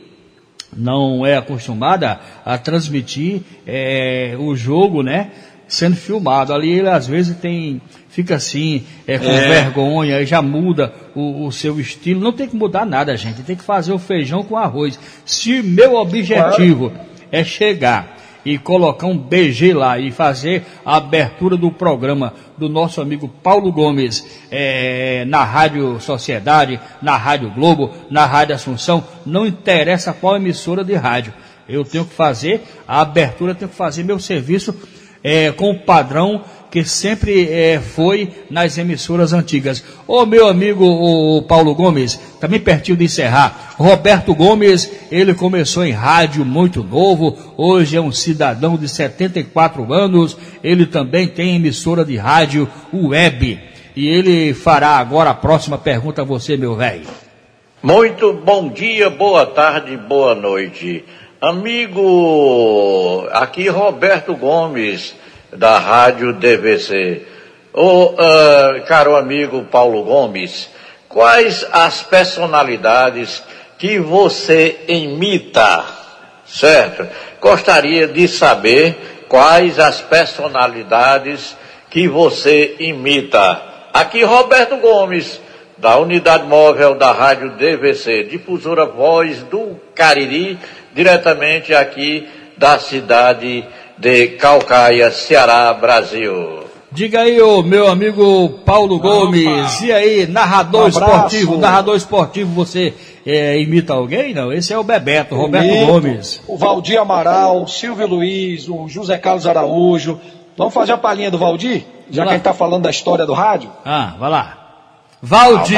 não é acostumada a transmitir é, o jogo, né? Sendo filmado. Ali ele às vezes tem. Fica assim, é, com é. vergonha, já muda o, o, seu estilo. Não tem que mudar nada, gente. Tem que fazer o feijão com arroz. Se meu objetivo claro. é chegar e colocar um BG lá e fazer a abertura do programa do nosso amigo Paulo Gomes é, na Rádio Sociedade, na Rádio Globo, na Rádio Assunção, não interessa qual emissora de rádio. Eu tenho que fazer a abertura, tenho que fazer meu serviço é, com o padrão que sempre é, foi nas emissoras antigas. O meu amigo o Paulo Gomes, também pertinho de encerrar. Roberto Gomes, ele começou em rádio muito novo, hoje é um cidadão de 74 anos, ele também tem emissora de rádio web. E ele fará agora a próxima pergunta a você, meu velho. Muito bom dia, boa tarde, boa noite. Amigo, aqui Roberto Gomes da Rádio DVC. O uh, caro amigo Paulo Gomes, quais as personalidades que você imita, certo? Gostaria de saber quais as personalidades que você imita. Aqui Roberto Gomes, da Unidade Móvel da Rádio DVC, difusora Voz do Cariri, diretamente aqui da cidade de de Calcaia, Ceará, Brasil. Diga aí, ô, meu amigo Paulo Gomes, Opa. e aí, narrador um esportivo, narrador esportivo, você é, imita alguém? Não, esse é o Bebeto, Roberto Imito, Gomes. O Valdir Amaral, o Silvio Luiz, o José Carlos Araújo. Vamos fazer a palhinha do Valdir? Já que a gente está falando da história do rádio? Ah, vai lá. Valdir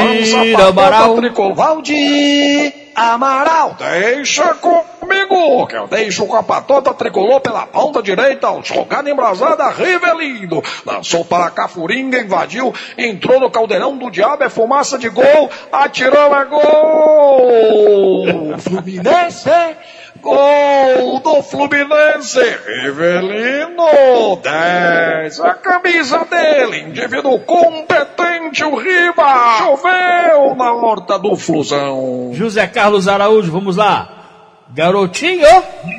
ah, Amaral. Valdir Amaral, deixa comigo, que eu deixo com a patota tricolor pela ponta direita, jogada embrasada, Rivelino. Lançou para Cafuringa, invadiu, entrou no caldeirão do diabo, é fumaça de gol, atirou, é gol! Fluminense! Gol do Fluminense, Rivelino, 10, a camisa dele, indivíduo competente, o Riba, choveu na horta do Flusão. José Carlos Araújo, vamos lá. Garotinho.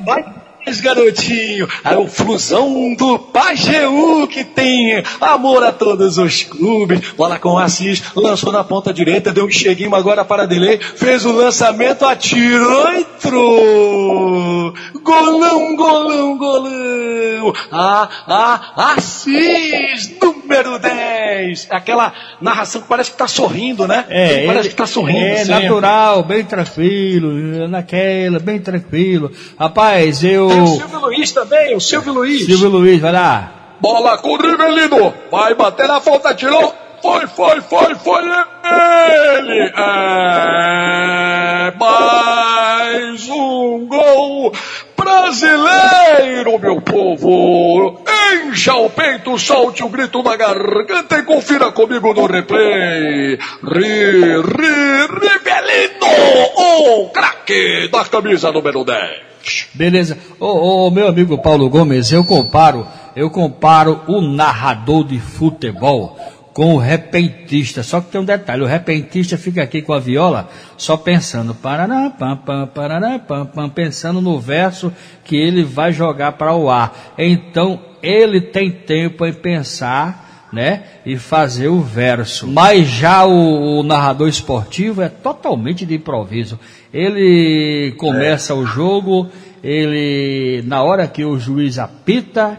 Vai garotinho, é o fusão do Pajeú que tem amor a todos os clubes. Bola com Assis, lançou na ponta direita, deu um cheguinho agora para Delay, fez o lançamento, atirou, entrou. Golão, golão, golão. Ah, ah, Assis, número 10. Aquela narração que parece que está sorrindo, né? É, parece ele, que está sorrindo. É sempre. natural, bem tranquilo, naquela, bem tranquilo. Rapaz, eu o Silvio Luiz também, o Silvio Luiz. Silvio Luiz, vai lá. Bola com o Rivelino. Vai bater na falta, tirou. Foi, foi, foi, foi ele! É mais um gol brasileiro, meu povo! Encha o peito, solte o grito na garganta e confira comigo no replay. Ri, ri, Rivelino, o craque da camisa número 10. Beleza. Ô, meu amigo Paulo Gomes, eu comparo, eu comparo o narrador de futebol com o repentista. Só que tem um detalhe, o repentista fica aqui com a viola só pensando, paraná, pam, pam, paraná, pam, pam, pensando no verso que ele vai jogar para o ar. Então ele tem tempo em pensar, né, e fazer o verso. Mas já o, o narrador esportivo é totalmente de improviso. Ele começa é. o jogo, ele na hora que o juiz apita,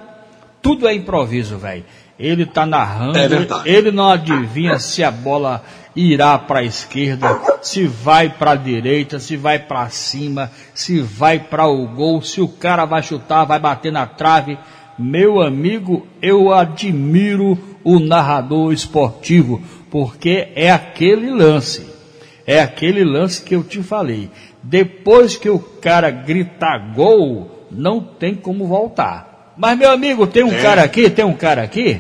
tudo é improviso, velho. Ele está narrando, é ele não adivinha se a bola irá para a esquerda, se vai para a direita, se vai para cima, se vai para o gol, se o cara vai chutar, vai bater na trave. Meu amigo, eu admiro o narrador esportivo, porque é aquele lance, é aquele lance que eu te falei. Depois que o cara grita gol, não tem como voltar. Mas, meu amigo, tem um é. cara aqui, tem um cara aqui,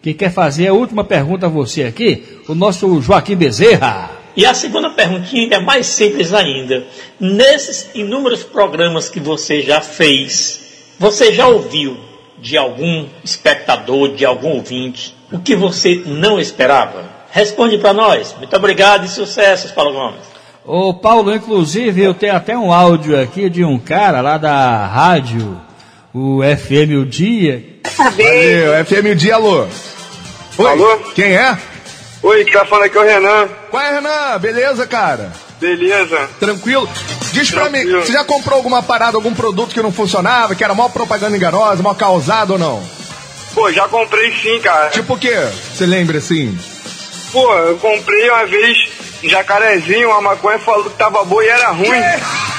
que quer fazer a última pergunta a você aqui, o nosso Joaquim Bezerra. E a segunda perguntinha ainda é mais simples ainda. Nesses inúmeros programas que você já fez, você já ouviu de algum espectador, de algum ouvinte, o que você não esperava? Responde para nós. Muito obrigado e sucessos, Paulo Gomes. Ô Paulo, inclusive eu tenho até um áudio aqui de um cara lá da rádio o FM O Dia. Valeu, FM O Dia, alô. Oi, alô? Quem é? Oi, tá falando aqui é o Renan. Qual é, Renan? Beleza, cara? Beleza. Tranquilo? Diz pra mim, você já comprou alguma parada, algum produto que não funcionava, que era mal propaganda enganosa, mal causado ou não? Pô, já comprei sim, cara. Tipo o quê? Você lembra assim? Pô, eu comprei uma vez um jacarezinho, uma maconha falou que tava boa e era ruim. Que?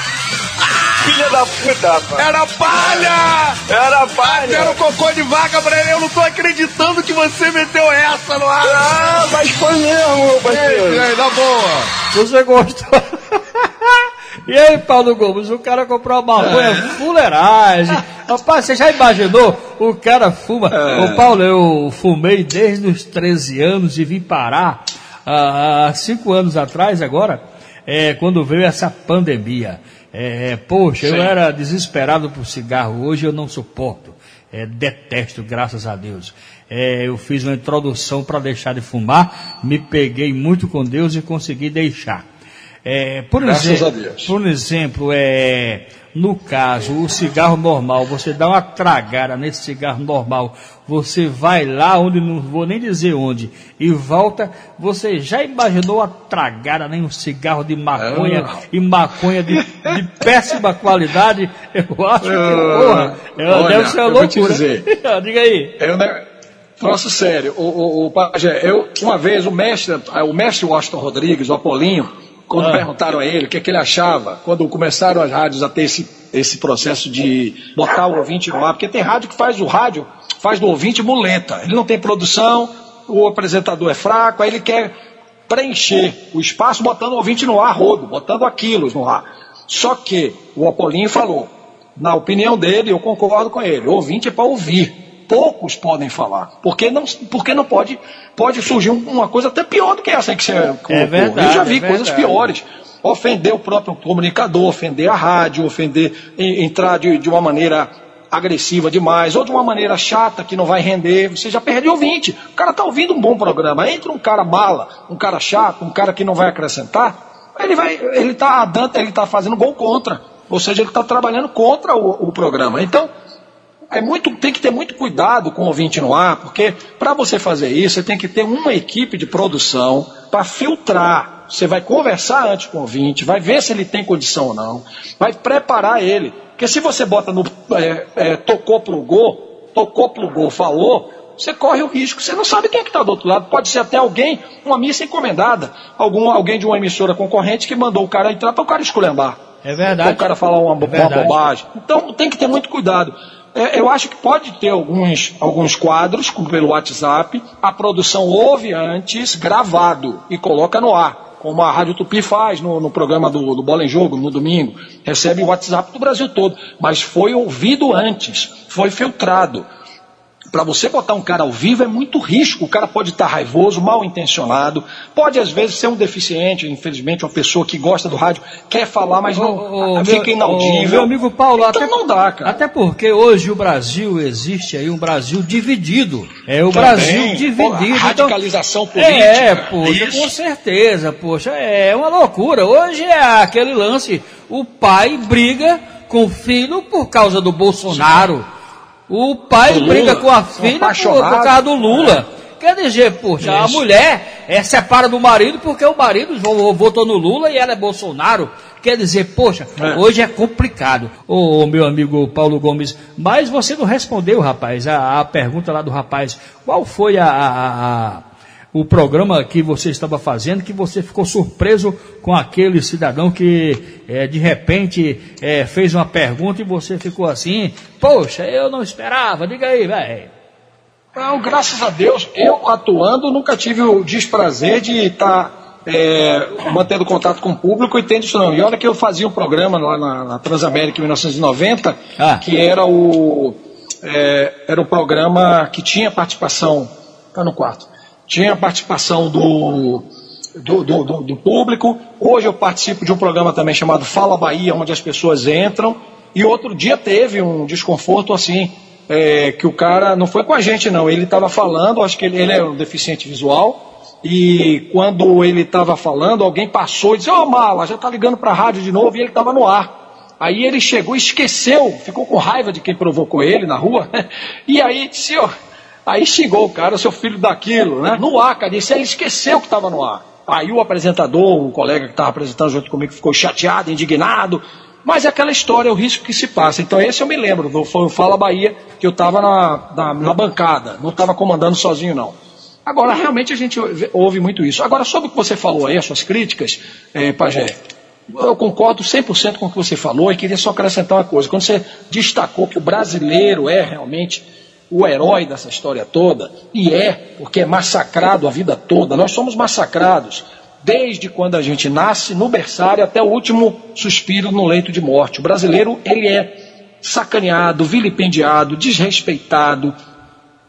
filha da puta, rapaz. Era palha! Era palha! Era o cocô de vaca pra ele. Eu não tô acreditando que você meteu essa no ar. Ah, mas foi mesmo, meu parceiro. E aí, na boa. Você gostou? E aí, Paulo Gomes, o cara comprou uma maconha é. fuleiragem. Rapaz, você já imaginou? O cara fuma. É. Ô, Paulo, eu fumei desde os 13 anos e vim parar há 5 anos atrás agora, é, quando veio essa pandemia. É, é, poxa, Sim. eu era desesperado por cigarro, hoje eu não suporto. É, detesto, graças a Deus. É, eu fiz uma introdução para deixar de fumar, me peguei muito com Deus e consegui deixar. É, por, exemplo, por exemplo, é, no caso, o cigarro normal, você dá uma tragada nesse cigarro normal, você vai lá onde não vou nem dizer onde e volta, você já imaginou a tragada nem um cigarro de maconha ah. e maconha de, de, péssima qualidade? Eu acho que, porra, é, Olha, deve ser uma loucura. dizer, Diga aí. Eu, né, Nossa, sério, o, o, o Pajé, eu, uma vez o mestre, o mestre Washington Rodrigues, o Apolinho, quando ah. perguntaram a ele o que, é que, ele achava, quando começaram as rádios a ter esse, esse processo de botar o ouvinte no ar, porque tem rádio que faz o rádio, faz do ouvinte muleta. Ele não tem produção, o apresentador é fraco, aí ele quer preencher o espaço botando o ouvinte no ar rodo, botando aquilo no ar. Só que o Apolinho falou, na opinião dele, eu concordo com ele, o ouvinte é para ouvir poucos podem falar. Porque não, porque não pode, pode surgir uma coisa até pior do que essa que você colocou. É verdade, Eu já vi é coisas piores. Ofender o próprio comunicador, ofender a rádio, ofender, entrar de, de uma maneira agressiva demais, ou de uma maneira chata que não vai render, você já perdeu ouvinte. O cara está ouvindo um bom programa. Entra um cara mala, um cara chato, um cara que não vai acrescentar, ele vai, ele está ele tá fazendo gol contra. Ou seja, ele está trabalhando contra o, o programa. Então, é muito, tem que ter muito cuidado com o ouvinte no ar, porque para você fazer isso, você tem que ter uma equipe de produção para filtrar. Você vai conversar antes com o ouvinte, vai ver se ele tem condição ou não, vai preparar ele. Porque se você bota no. É, é, tocou pro gol, tocou pro gol, falou, você corre o risco. Você não sabe quem é que está do outro lado. Pode ser até alguém, uma missa encomendada, algum, alguém de uma emissora concorrente que mandou o cara entrar para o cara esculhambar. É verdade. Para o cara falar uma, é uma bobagem. Então tem que ter muito cuidado. É, eu acho que pode ter alguns, alguns quadros, pelo WhatsApp, a produção ouve antes gravado e coloca no ar, como a Rádio Tupi faz no, no programa do, do Bola em Jogo, no domingo. Recebe o WhatsApp do Brasil todo, mas foi ouvido antes, foi filtrado. Para você botar um cara ao vivo é muito risco. O cara pode estar raivoso, mal intencionado, pode às vezes ser um deficiente, infelizmente, uma pessoa que gosta do rádio, quer falar, mas não Ô, fica meu- inaudível. ô, meu amigo Paulo, então até, não dá, cara. até porque hoje o Brasil existe aí um Brasil dividido. É o Também, Brasil pô, dividido. a Então- radicalização política. É, poxa, Isso. com certeza, poxa, é uma loucura. Hoje é aquele lance, o pai briga com o filho por causa do Bolsonaro. O pai Lula, briga com a filha por, por causa do Lula. Quer dizer, poxa, a Isso. mulher é, separa do marido porque o marido vo- votou no Lula e ela é Bolsonaro. Quer dizer, poxa, É. hoje é complicado. Ô, meu amigo Paulo Gomes, mas você não respondeu, rapaz, a, a pergunta lá do rapaz. Qual foi a- a- a o programa que você estava fazendo, que você ficou surpreso com aquele cidadão que eh, de repente eh, fez uma pergunta e você ficou assim, poxa, eu não esperava, diga aí, velho. Não, graças a Deus, eu atuando nunca tive o desprazer de estar é, mantendo contato com o público e tendo isso não. E olha que eu fazia um programa lá na, na Transamérica em 1990, Ah. que era o é, era o programa que tinha participação, tá no quarto, tinha participação do do, do, do- público. Hoje eu participo de um programa também chamado Fala Bahia, onde as pessoas entram. E outro dia teve um desconforto assim, é, que o cara não foi com a gente não, ele estava falando, acho que ele, ele é um deficiente visual. E quando ele estava falando, alguém passou e disse: Ô Mala, já está ligando para a rádio de novo, e ele estava no ar. Aí ele chegou, esqueceu, ficou com raiva de quem provocou ele na rua, e aí disse: "Ô, Aí xingou o cara, seu filho daquilo, né? No ar, cara. Disse, ele esqueceu que estava no ar. Aí o apresentador, o colega que estava apresentando junto comigo, ficou chateado, indignado. Mas é aquela história, é o risco que se passa. Então esse eu me lembro, foi o Fala Bahia, que eu estava na, na, na bancada, não estava comandando sozinho, não. Agora, realmente a gente ouve- muito isso. Agora, sobre o que você falou aí, as suas críticas, eh, Pajé, eu concordo 100% com o que você falou e queria só acrescentar uma coisa. Quando você destacou que o brasileiro é realmente o herói dessa história toda, e é, porque é massacrado a vida toda, nós somos massacrados desde quando a gente nasce, no berçário, até o último suspiro no leito de morte. O brasileiro, ele é sacaneado, vilipendiado, desrespeitado,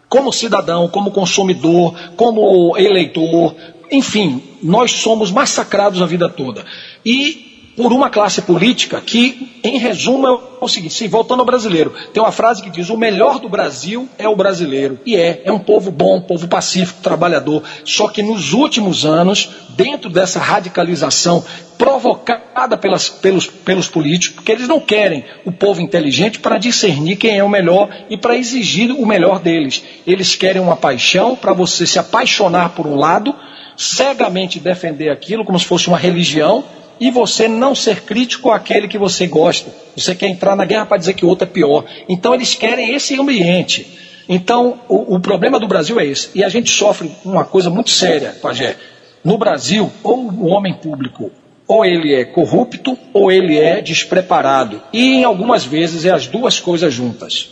como cidadão, como consumidor, como eleitor, enfim, nós somos massacrados a vida toda. E por uma classe política que, em resumo, é o seguinte: sim, voltando ao brasileiro, tem uma frase que diz: o melhor do Brasil é o brasileiro. E é, é um povo bom, um povo pacífico, trabalhador. Só que nos últimos anos, dentro dessa radicalização provocada pelas, pelos, pelos políticos, porque eles não querem o povo inteligente para discernir quem é o melhor e para exigir o melhor deles. Eles querem uma paixão para você se apaixonar por um lado, cegamente defender aquilo como se fosse uma religião e você não ser crítico àquele que você gosta. Você quer entrar na guerra para dizer que o outro é pior. Então eles querem esse ambiente. Então o, o problema do Brasil é esse. E a gente sofre uma coisa muito séria, Pajé. No Brasil, ou o homem público, ou ele é corrupto, ou ele é despreparado. E em algumas vezes é as duas coisas juntas.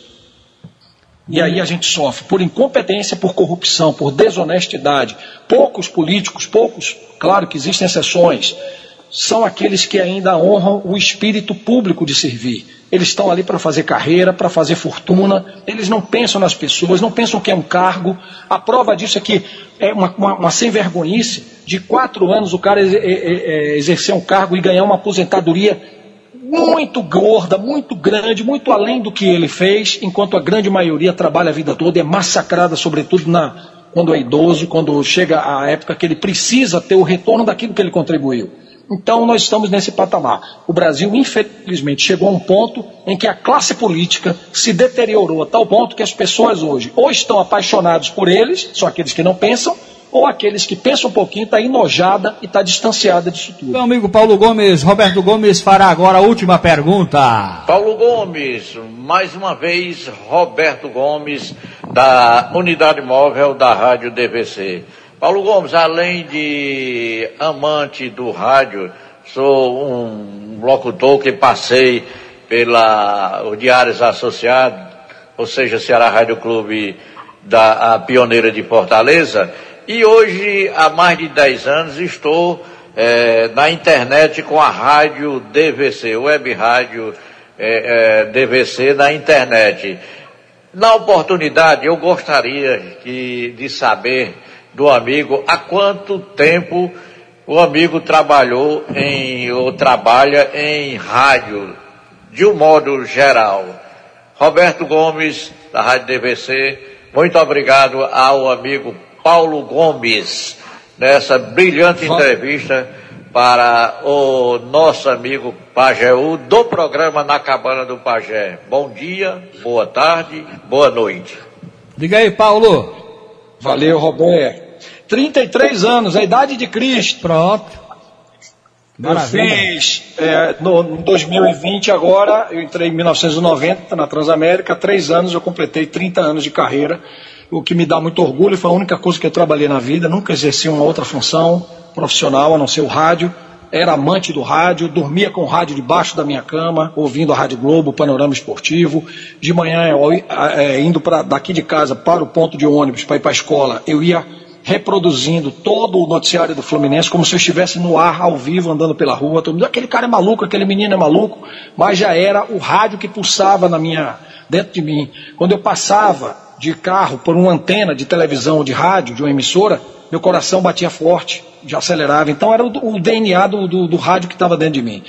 E aí a gente sofre por incompetência, por corrupção, por desonestidade. Poucos políticos, poucos, claro que existem exceções, são aqueles que ainda honram o espírito público de servir. Eles estão ali para fazer carreira, para fazer fortuna, eles não pensam nas pessoas, não pensam que é um cargo. A prova disso é que é uma, uma, uma sem-vergonhice de quatro anos o cara é- é- é- exercer um cargo e ganhar uma aposentadoria muito gorda, muito grande, muito além do que ele fez, enquanto a grande maioria trabalha a vida toda é massacrada, sobretudo na, quando é idoso, quando chega a época que ele precisa ter o retorno daquilo que ele contribuiu. Então nós estamos nesse patamar. O Brasil, infelizmente, chegou a um ponto em que a classe política se deteriorou a tal ponto que as pessoas hoje ou estão apaixonados por eles, são aqueles que não pensam, ou aqueles que pensam um pouquinho, está enojada e está distanciada disso tudo. Meu amigo Paulo Gomes, Roberto Gomes fará agora a última pergunta. Paulo Gomes, mais uma vez, Roberto Gomes, da Unidade Móvel da Rádio DVC. Paulo Gomes, além de amante do rádio, sou um locutor que passei pela o Diários Associados, ou seja, Ceará Rádio Clube da pioneira de Fortaleza, e hoje, há mais de 10 anos, estou eh, na internet com a rádio DVC, Web Rádio eh, eh, DVC na internet. Na oportunidade, eu gostaria que, de saber do amigo há quanto tempo o amigo trabalhou em, ou trabalha em rádio, de um modo geral. Roberto Gomes, da Rádio DVC, muito obrigado ao amigo Paulo Gomes, nessa brilhante entrevista para o nosso amigo Pajeú, do programa Na Cabana do Pajé. Bom dia, boa tarde, boa noite. Diga aí, Paulo. Valeu, Roberto. 33 anos, a idade de Cristo. Pronto. Eu fiz é, no, em 2020 agora, eu entrei em 1990 na Transamérica, três anos eu completei 30 anos de carreira, o que me dá muito orgulho, foi a única coisa que eu trabalhei na vida, nunca exerci uma outra função profissional a não ser o rádio, era amante do rádio, dormia com o rádio debaixo da minha cama, ouvindo a Rádio Globo, o Panorama Esportivo. De manhã, é, indo pra, daqui de casa para o ponto de ônibus para ir para a escola, eu ia reproduzindo todo o noticiário do Fluminense como se eu estivesse no ar, ao vivo, andando pela rua. Todo mundo, aquele cara é maluco, aquele menino é maluco, mas já era o rádio que pulsava na minha, dentro de mim. Quando eu passava de carro por uma antena de televisão ou de rádio, de uma emissora, meu coração batia forte, já acelerava. Então era o, o DNA do, do, do rádio que estava dentro de mim.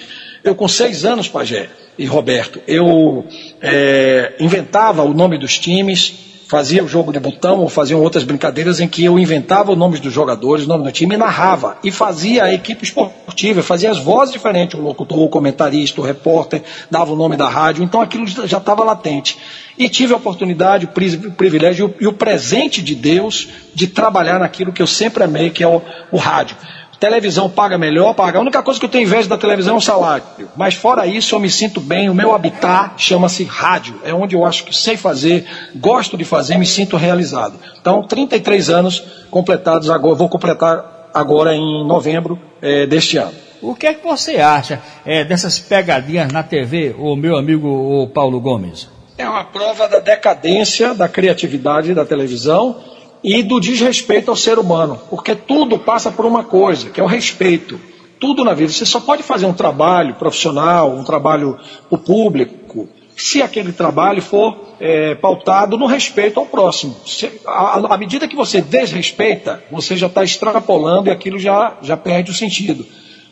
Eu, com seis anos, Pajé e Roberto, eu é, inventava o nome dos times, fazia o jogo de botão ou faziam outras brincadeiras em que eu inventava os nomes dos jogadores, o nome do time e narrava. E fazia a equipe esportiva, fazia as vozes diferentes, o locutor, o comentarista, o repórter, dava o nome da rádio, então aquilo já estava latente. E tive a oportunidade, o privilégio e o presente de Deus de trabalhar naquilo que eu sempre amei, que é o, o rádio. Televisão paga melhor, paga. A única coisa que eu tenho inveja da televisão é o salário. Mas fora isso, eu me sinto bem. O meu habitat chama-se rádio. É onde eu acho que sei fazer, gosto de fazer, me sinto realizado. Então, 33 anos completados agora, vou completar agora em novembro é, deste ano. O que é que você acha é, dessas pegadinhas na TV, o meu amigo o Paulo Gomes? É uma prova da decadência da criatividade da televisão e do desrespeito ao ser humano, porque tudo passa por uma coisa, que é o respeito. Tudo na vida. Você só pode fazer um trabalho profissional, um trabalho para o público, se aquele trabalho for é, pautado no respeito ao próximo. Se, à, medida que você desrespeita, você já está extrapolando e aquilo já, já perde o sentido.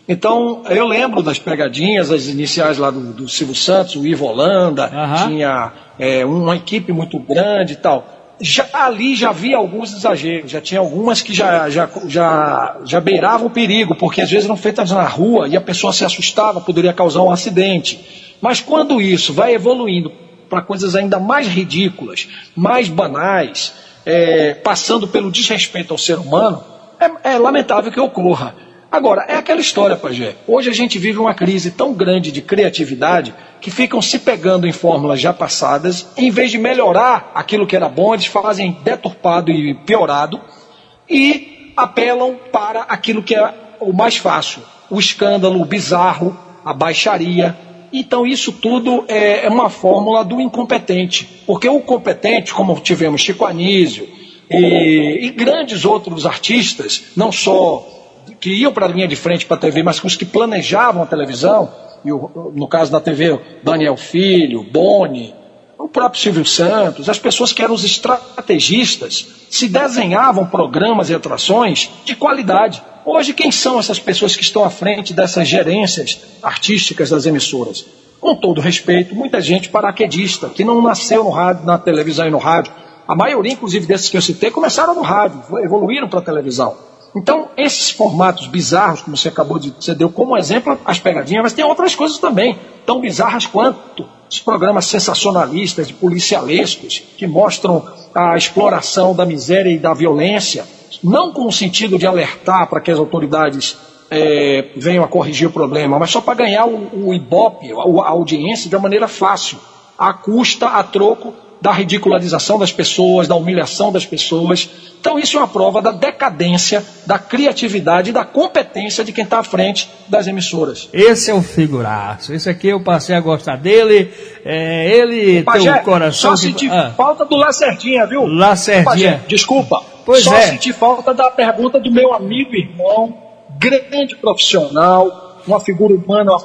Então, eu lembro das pegadinhas, as iniciais lá do, do Silvio Santos, o Ivo Holanda, uhum. tinha é, uma equipe muito grande e tal já, ali já havia alguns exageros, já tinha algumas que já, já, já, já beiravam o perigo, porque às vezes eram feitas na rua e a pessoa se assustava, poderia causar um acidente. Mas quando isso vai evoluindo para coisas ainda mais ridículas, mais banais, é, passando pelo desrespeito ao ser humano, é, é lamentável que ocorra. Agora, é aquela história, Pajé. Hoje a gente vive uma crise tão grande de criatividade que ficam se pegando em fórmulas já passadas, em vez de melhorar aquilo que era bom, eles fazem deturpado e piorado e apelam para aquilo que é o mais fácil: o escândalo, o bizarro, a baixaria. Então, isso tudo é, é uma fórmula do incompetente. Porque o competente, como tivemos Chico Anísio e, e grandes outros artistas, não só que iam para a linha de frente para a TV, mas os que planejavam a televisão, e o, no caso da TV, Daniel Filho, Boni, o próprio Silvio Santos, as pessoas que eram os estrategistas, se desenhavam programas e atrações de qualidade. Hoje, quem são essas pessoas que estão à frente dessas gerências artísticas das emissoras? Com todo respeito, muita gente paraquedista, que não nasceu no rádio, na televisão e no rádio. A maioria, inclusive, desses que eu citei, começaram no rádio, evoluíram para a televisão. Então, esses formatos bizarros, como você acabou de você deu como exemplo as pegadinhas, mas tem outras coisas também, tão bizarras quanto os programas sensacionalistas, de policialescos, que mostram a exploração da miséria e da violência, não com o sentido de alertar para que as autoridades é, venham a corrigir o problema, mas só para ganhar o, o ibope, a, a audiência, de uma maneira fácil, à custa, a troco da ridicularização das pessoas, da humilhação das pessoas. Então, isso é uma prova da decadência, da criatividade e da competência de quem está à frente das emissoras. Esse é o figuraço. Esse aqui eu passei a gostar dele. É, ele Pajé, tem um coração. Só senti ah. falta do Lacertinha, viu? Lacertinha. desculpa. Pois só é. senti falta da pergunta do meu amigo e irmão, grande profissional, uma figura humana,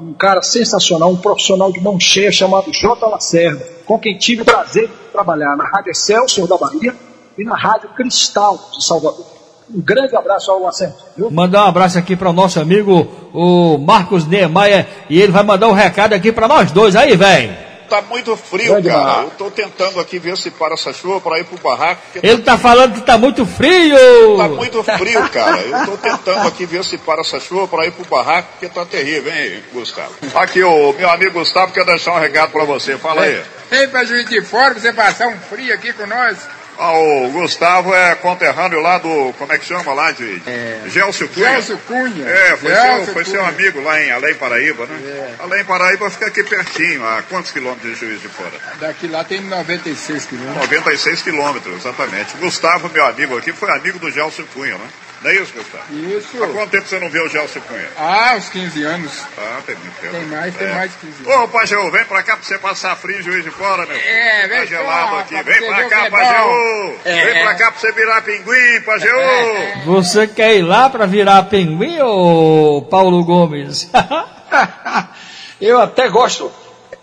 um, cara sensacional, um profissional de mão cheia chamado J. Lacerda, com quem tive o prazer de trabalhar na Rádio Excelsior da Bahia e na Rádio Cristal de Salvador. Um grande abraço ao Lacerda. Viu? Mandar um abraço aqui para o nosso amigo, o Marcos Neemaia, e ele vai mandar um recado aqui para nós dois aí, velho. Tá muito frio, Grande cara. Eu tô tentando aqui ver se para essa chuva para ir pro barraco. Ele tá falando que tá muito frio! Tá muito frio, cara. Eu tô tentando aqui ver se para essa chuva para ir pro barraco, porque tá terrível, hein, Gustavo? Aqui, o meu amigo Gustavo quer deixar um recado para você. Fala aí. Vem pra Juiz de Fora pra você passar um frio aqui com nós. Ah, o Gustavo é conterrâneo lá do. Como é que chama lá? De. Gelcio Cunha. Gelcio Cunha. É, foi, Gelcio seu, foi seu Cunha. amigo lá em Além Paraíba, né? Além Paraíba fica aqui pertinho, a quantos quilômetros de Juiz de Fora? Daqui lá tem 96 quilômetros. 96 quilômetros, exatamente. Gustavo, meu amigo aqui, foi amigo do Gelcio Cunha, né? Não é isso, Gustavo? Isso. Há quanto tempo você não vê o Gelcio Cunha? Ah, uns 15 anos. Ah, tem muito tempo. Tem mais, tem É. mais de 15 anos. Ô, Pajeú, vem pra cá pra você passar frio Juiz de Fora, meu. É, vem Tá gelado cá, aqui. pra Vem pra cá, que é. É. Vem pra cá pra você virar pinguim, Pajeú. Você quer ir lá para virar pinguim, ô Paulo Gomes? Eu até gosto,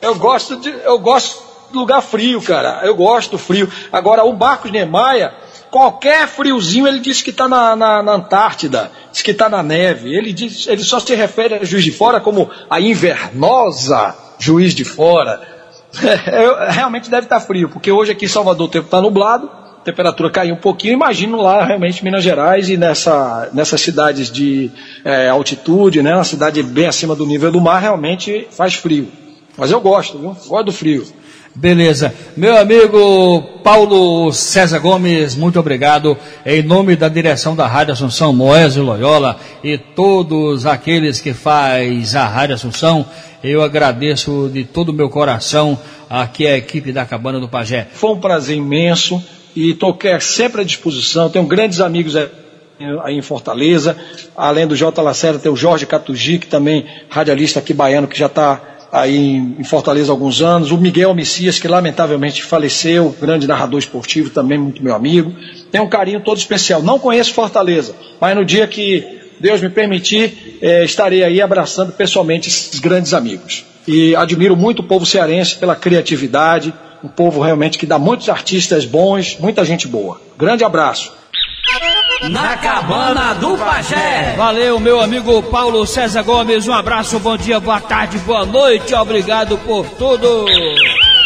eu gosto de, eu gosto de lugar frio, cara. Eu gosto do frio. Agora, o Marcos Neemaia, qualquer friozinho, ele diz que está na, na, na Antártida, diz que está na neve. Ele, diz, ele só se refere a Juiz de Fora como a invernosa Juiz de Fora. Eu- realmente deve estar frio, porque hoje aqui em Salvador o tempo está nublado, a temperatura caiu um pouquinho. Imagino lá realmente Minas Gerais e nessa, nessas cidades de eh, altitude, né, uma cidade bem acima do nível do mar, realmente faz frio. Mas eu gosto, viu? Gosto do frio. Beleza. Meu amigo Paulo César Gomes, muito obrigado. Em nome da direção da Rádio Assunção, Moésio Loyola e todos aqueles que faz a Rádio Assunção, eu agradeço de todo o meu coração aqui a equipe da Cabana do Pajé. Foi um prazer imenso e estou sempre à disposição. Tenho grandes amigos aí em Fortaleza. Além do J. Lacerda, tem o Jorge Catugi, que também radialista aqui baiano, que já está aí em Fortaleza há alguns anos. O Miguel Messias, que lamentavelmente faleceu, grande narrador esportivo, também muito meu amigo. Tenho um carinho todo especial. Não conheço Fortaleza, mas no dia que Deus me permitir, eh, estarei aí abraçando pessoalmente esses grandes amigos. E admiro muito o povo cearense pela criatividade, um povo realmente que dá muitos artistas bons, muita gente boa. Grande abraço. Na cabana do Pajé. Valeu, meu amigo Paulo César Gomes. Um abraço, bom dia, boa tarde, boa noite. Obrigado por tudo.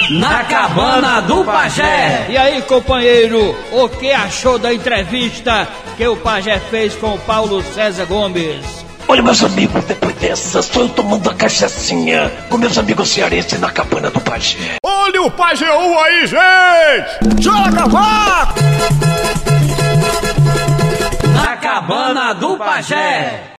Na cabana do Pajé. E aí, companheiro, o que achou da entrevista que o Pajé fez com o Paulo César Gomes? Olha, meus amigos, depois dessa, sou eu tomando a cachaçinha com meus amigos cearenses na cabana do Pajé. Olha o Pajeú aí, gente! Joga, vá! Na cabana do Pajé.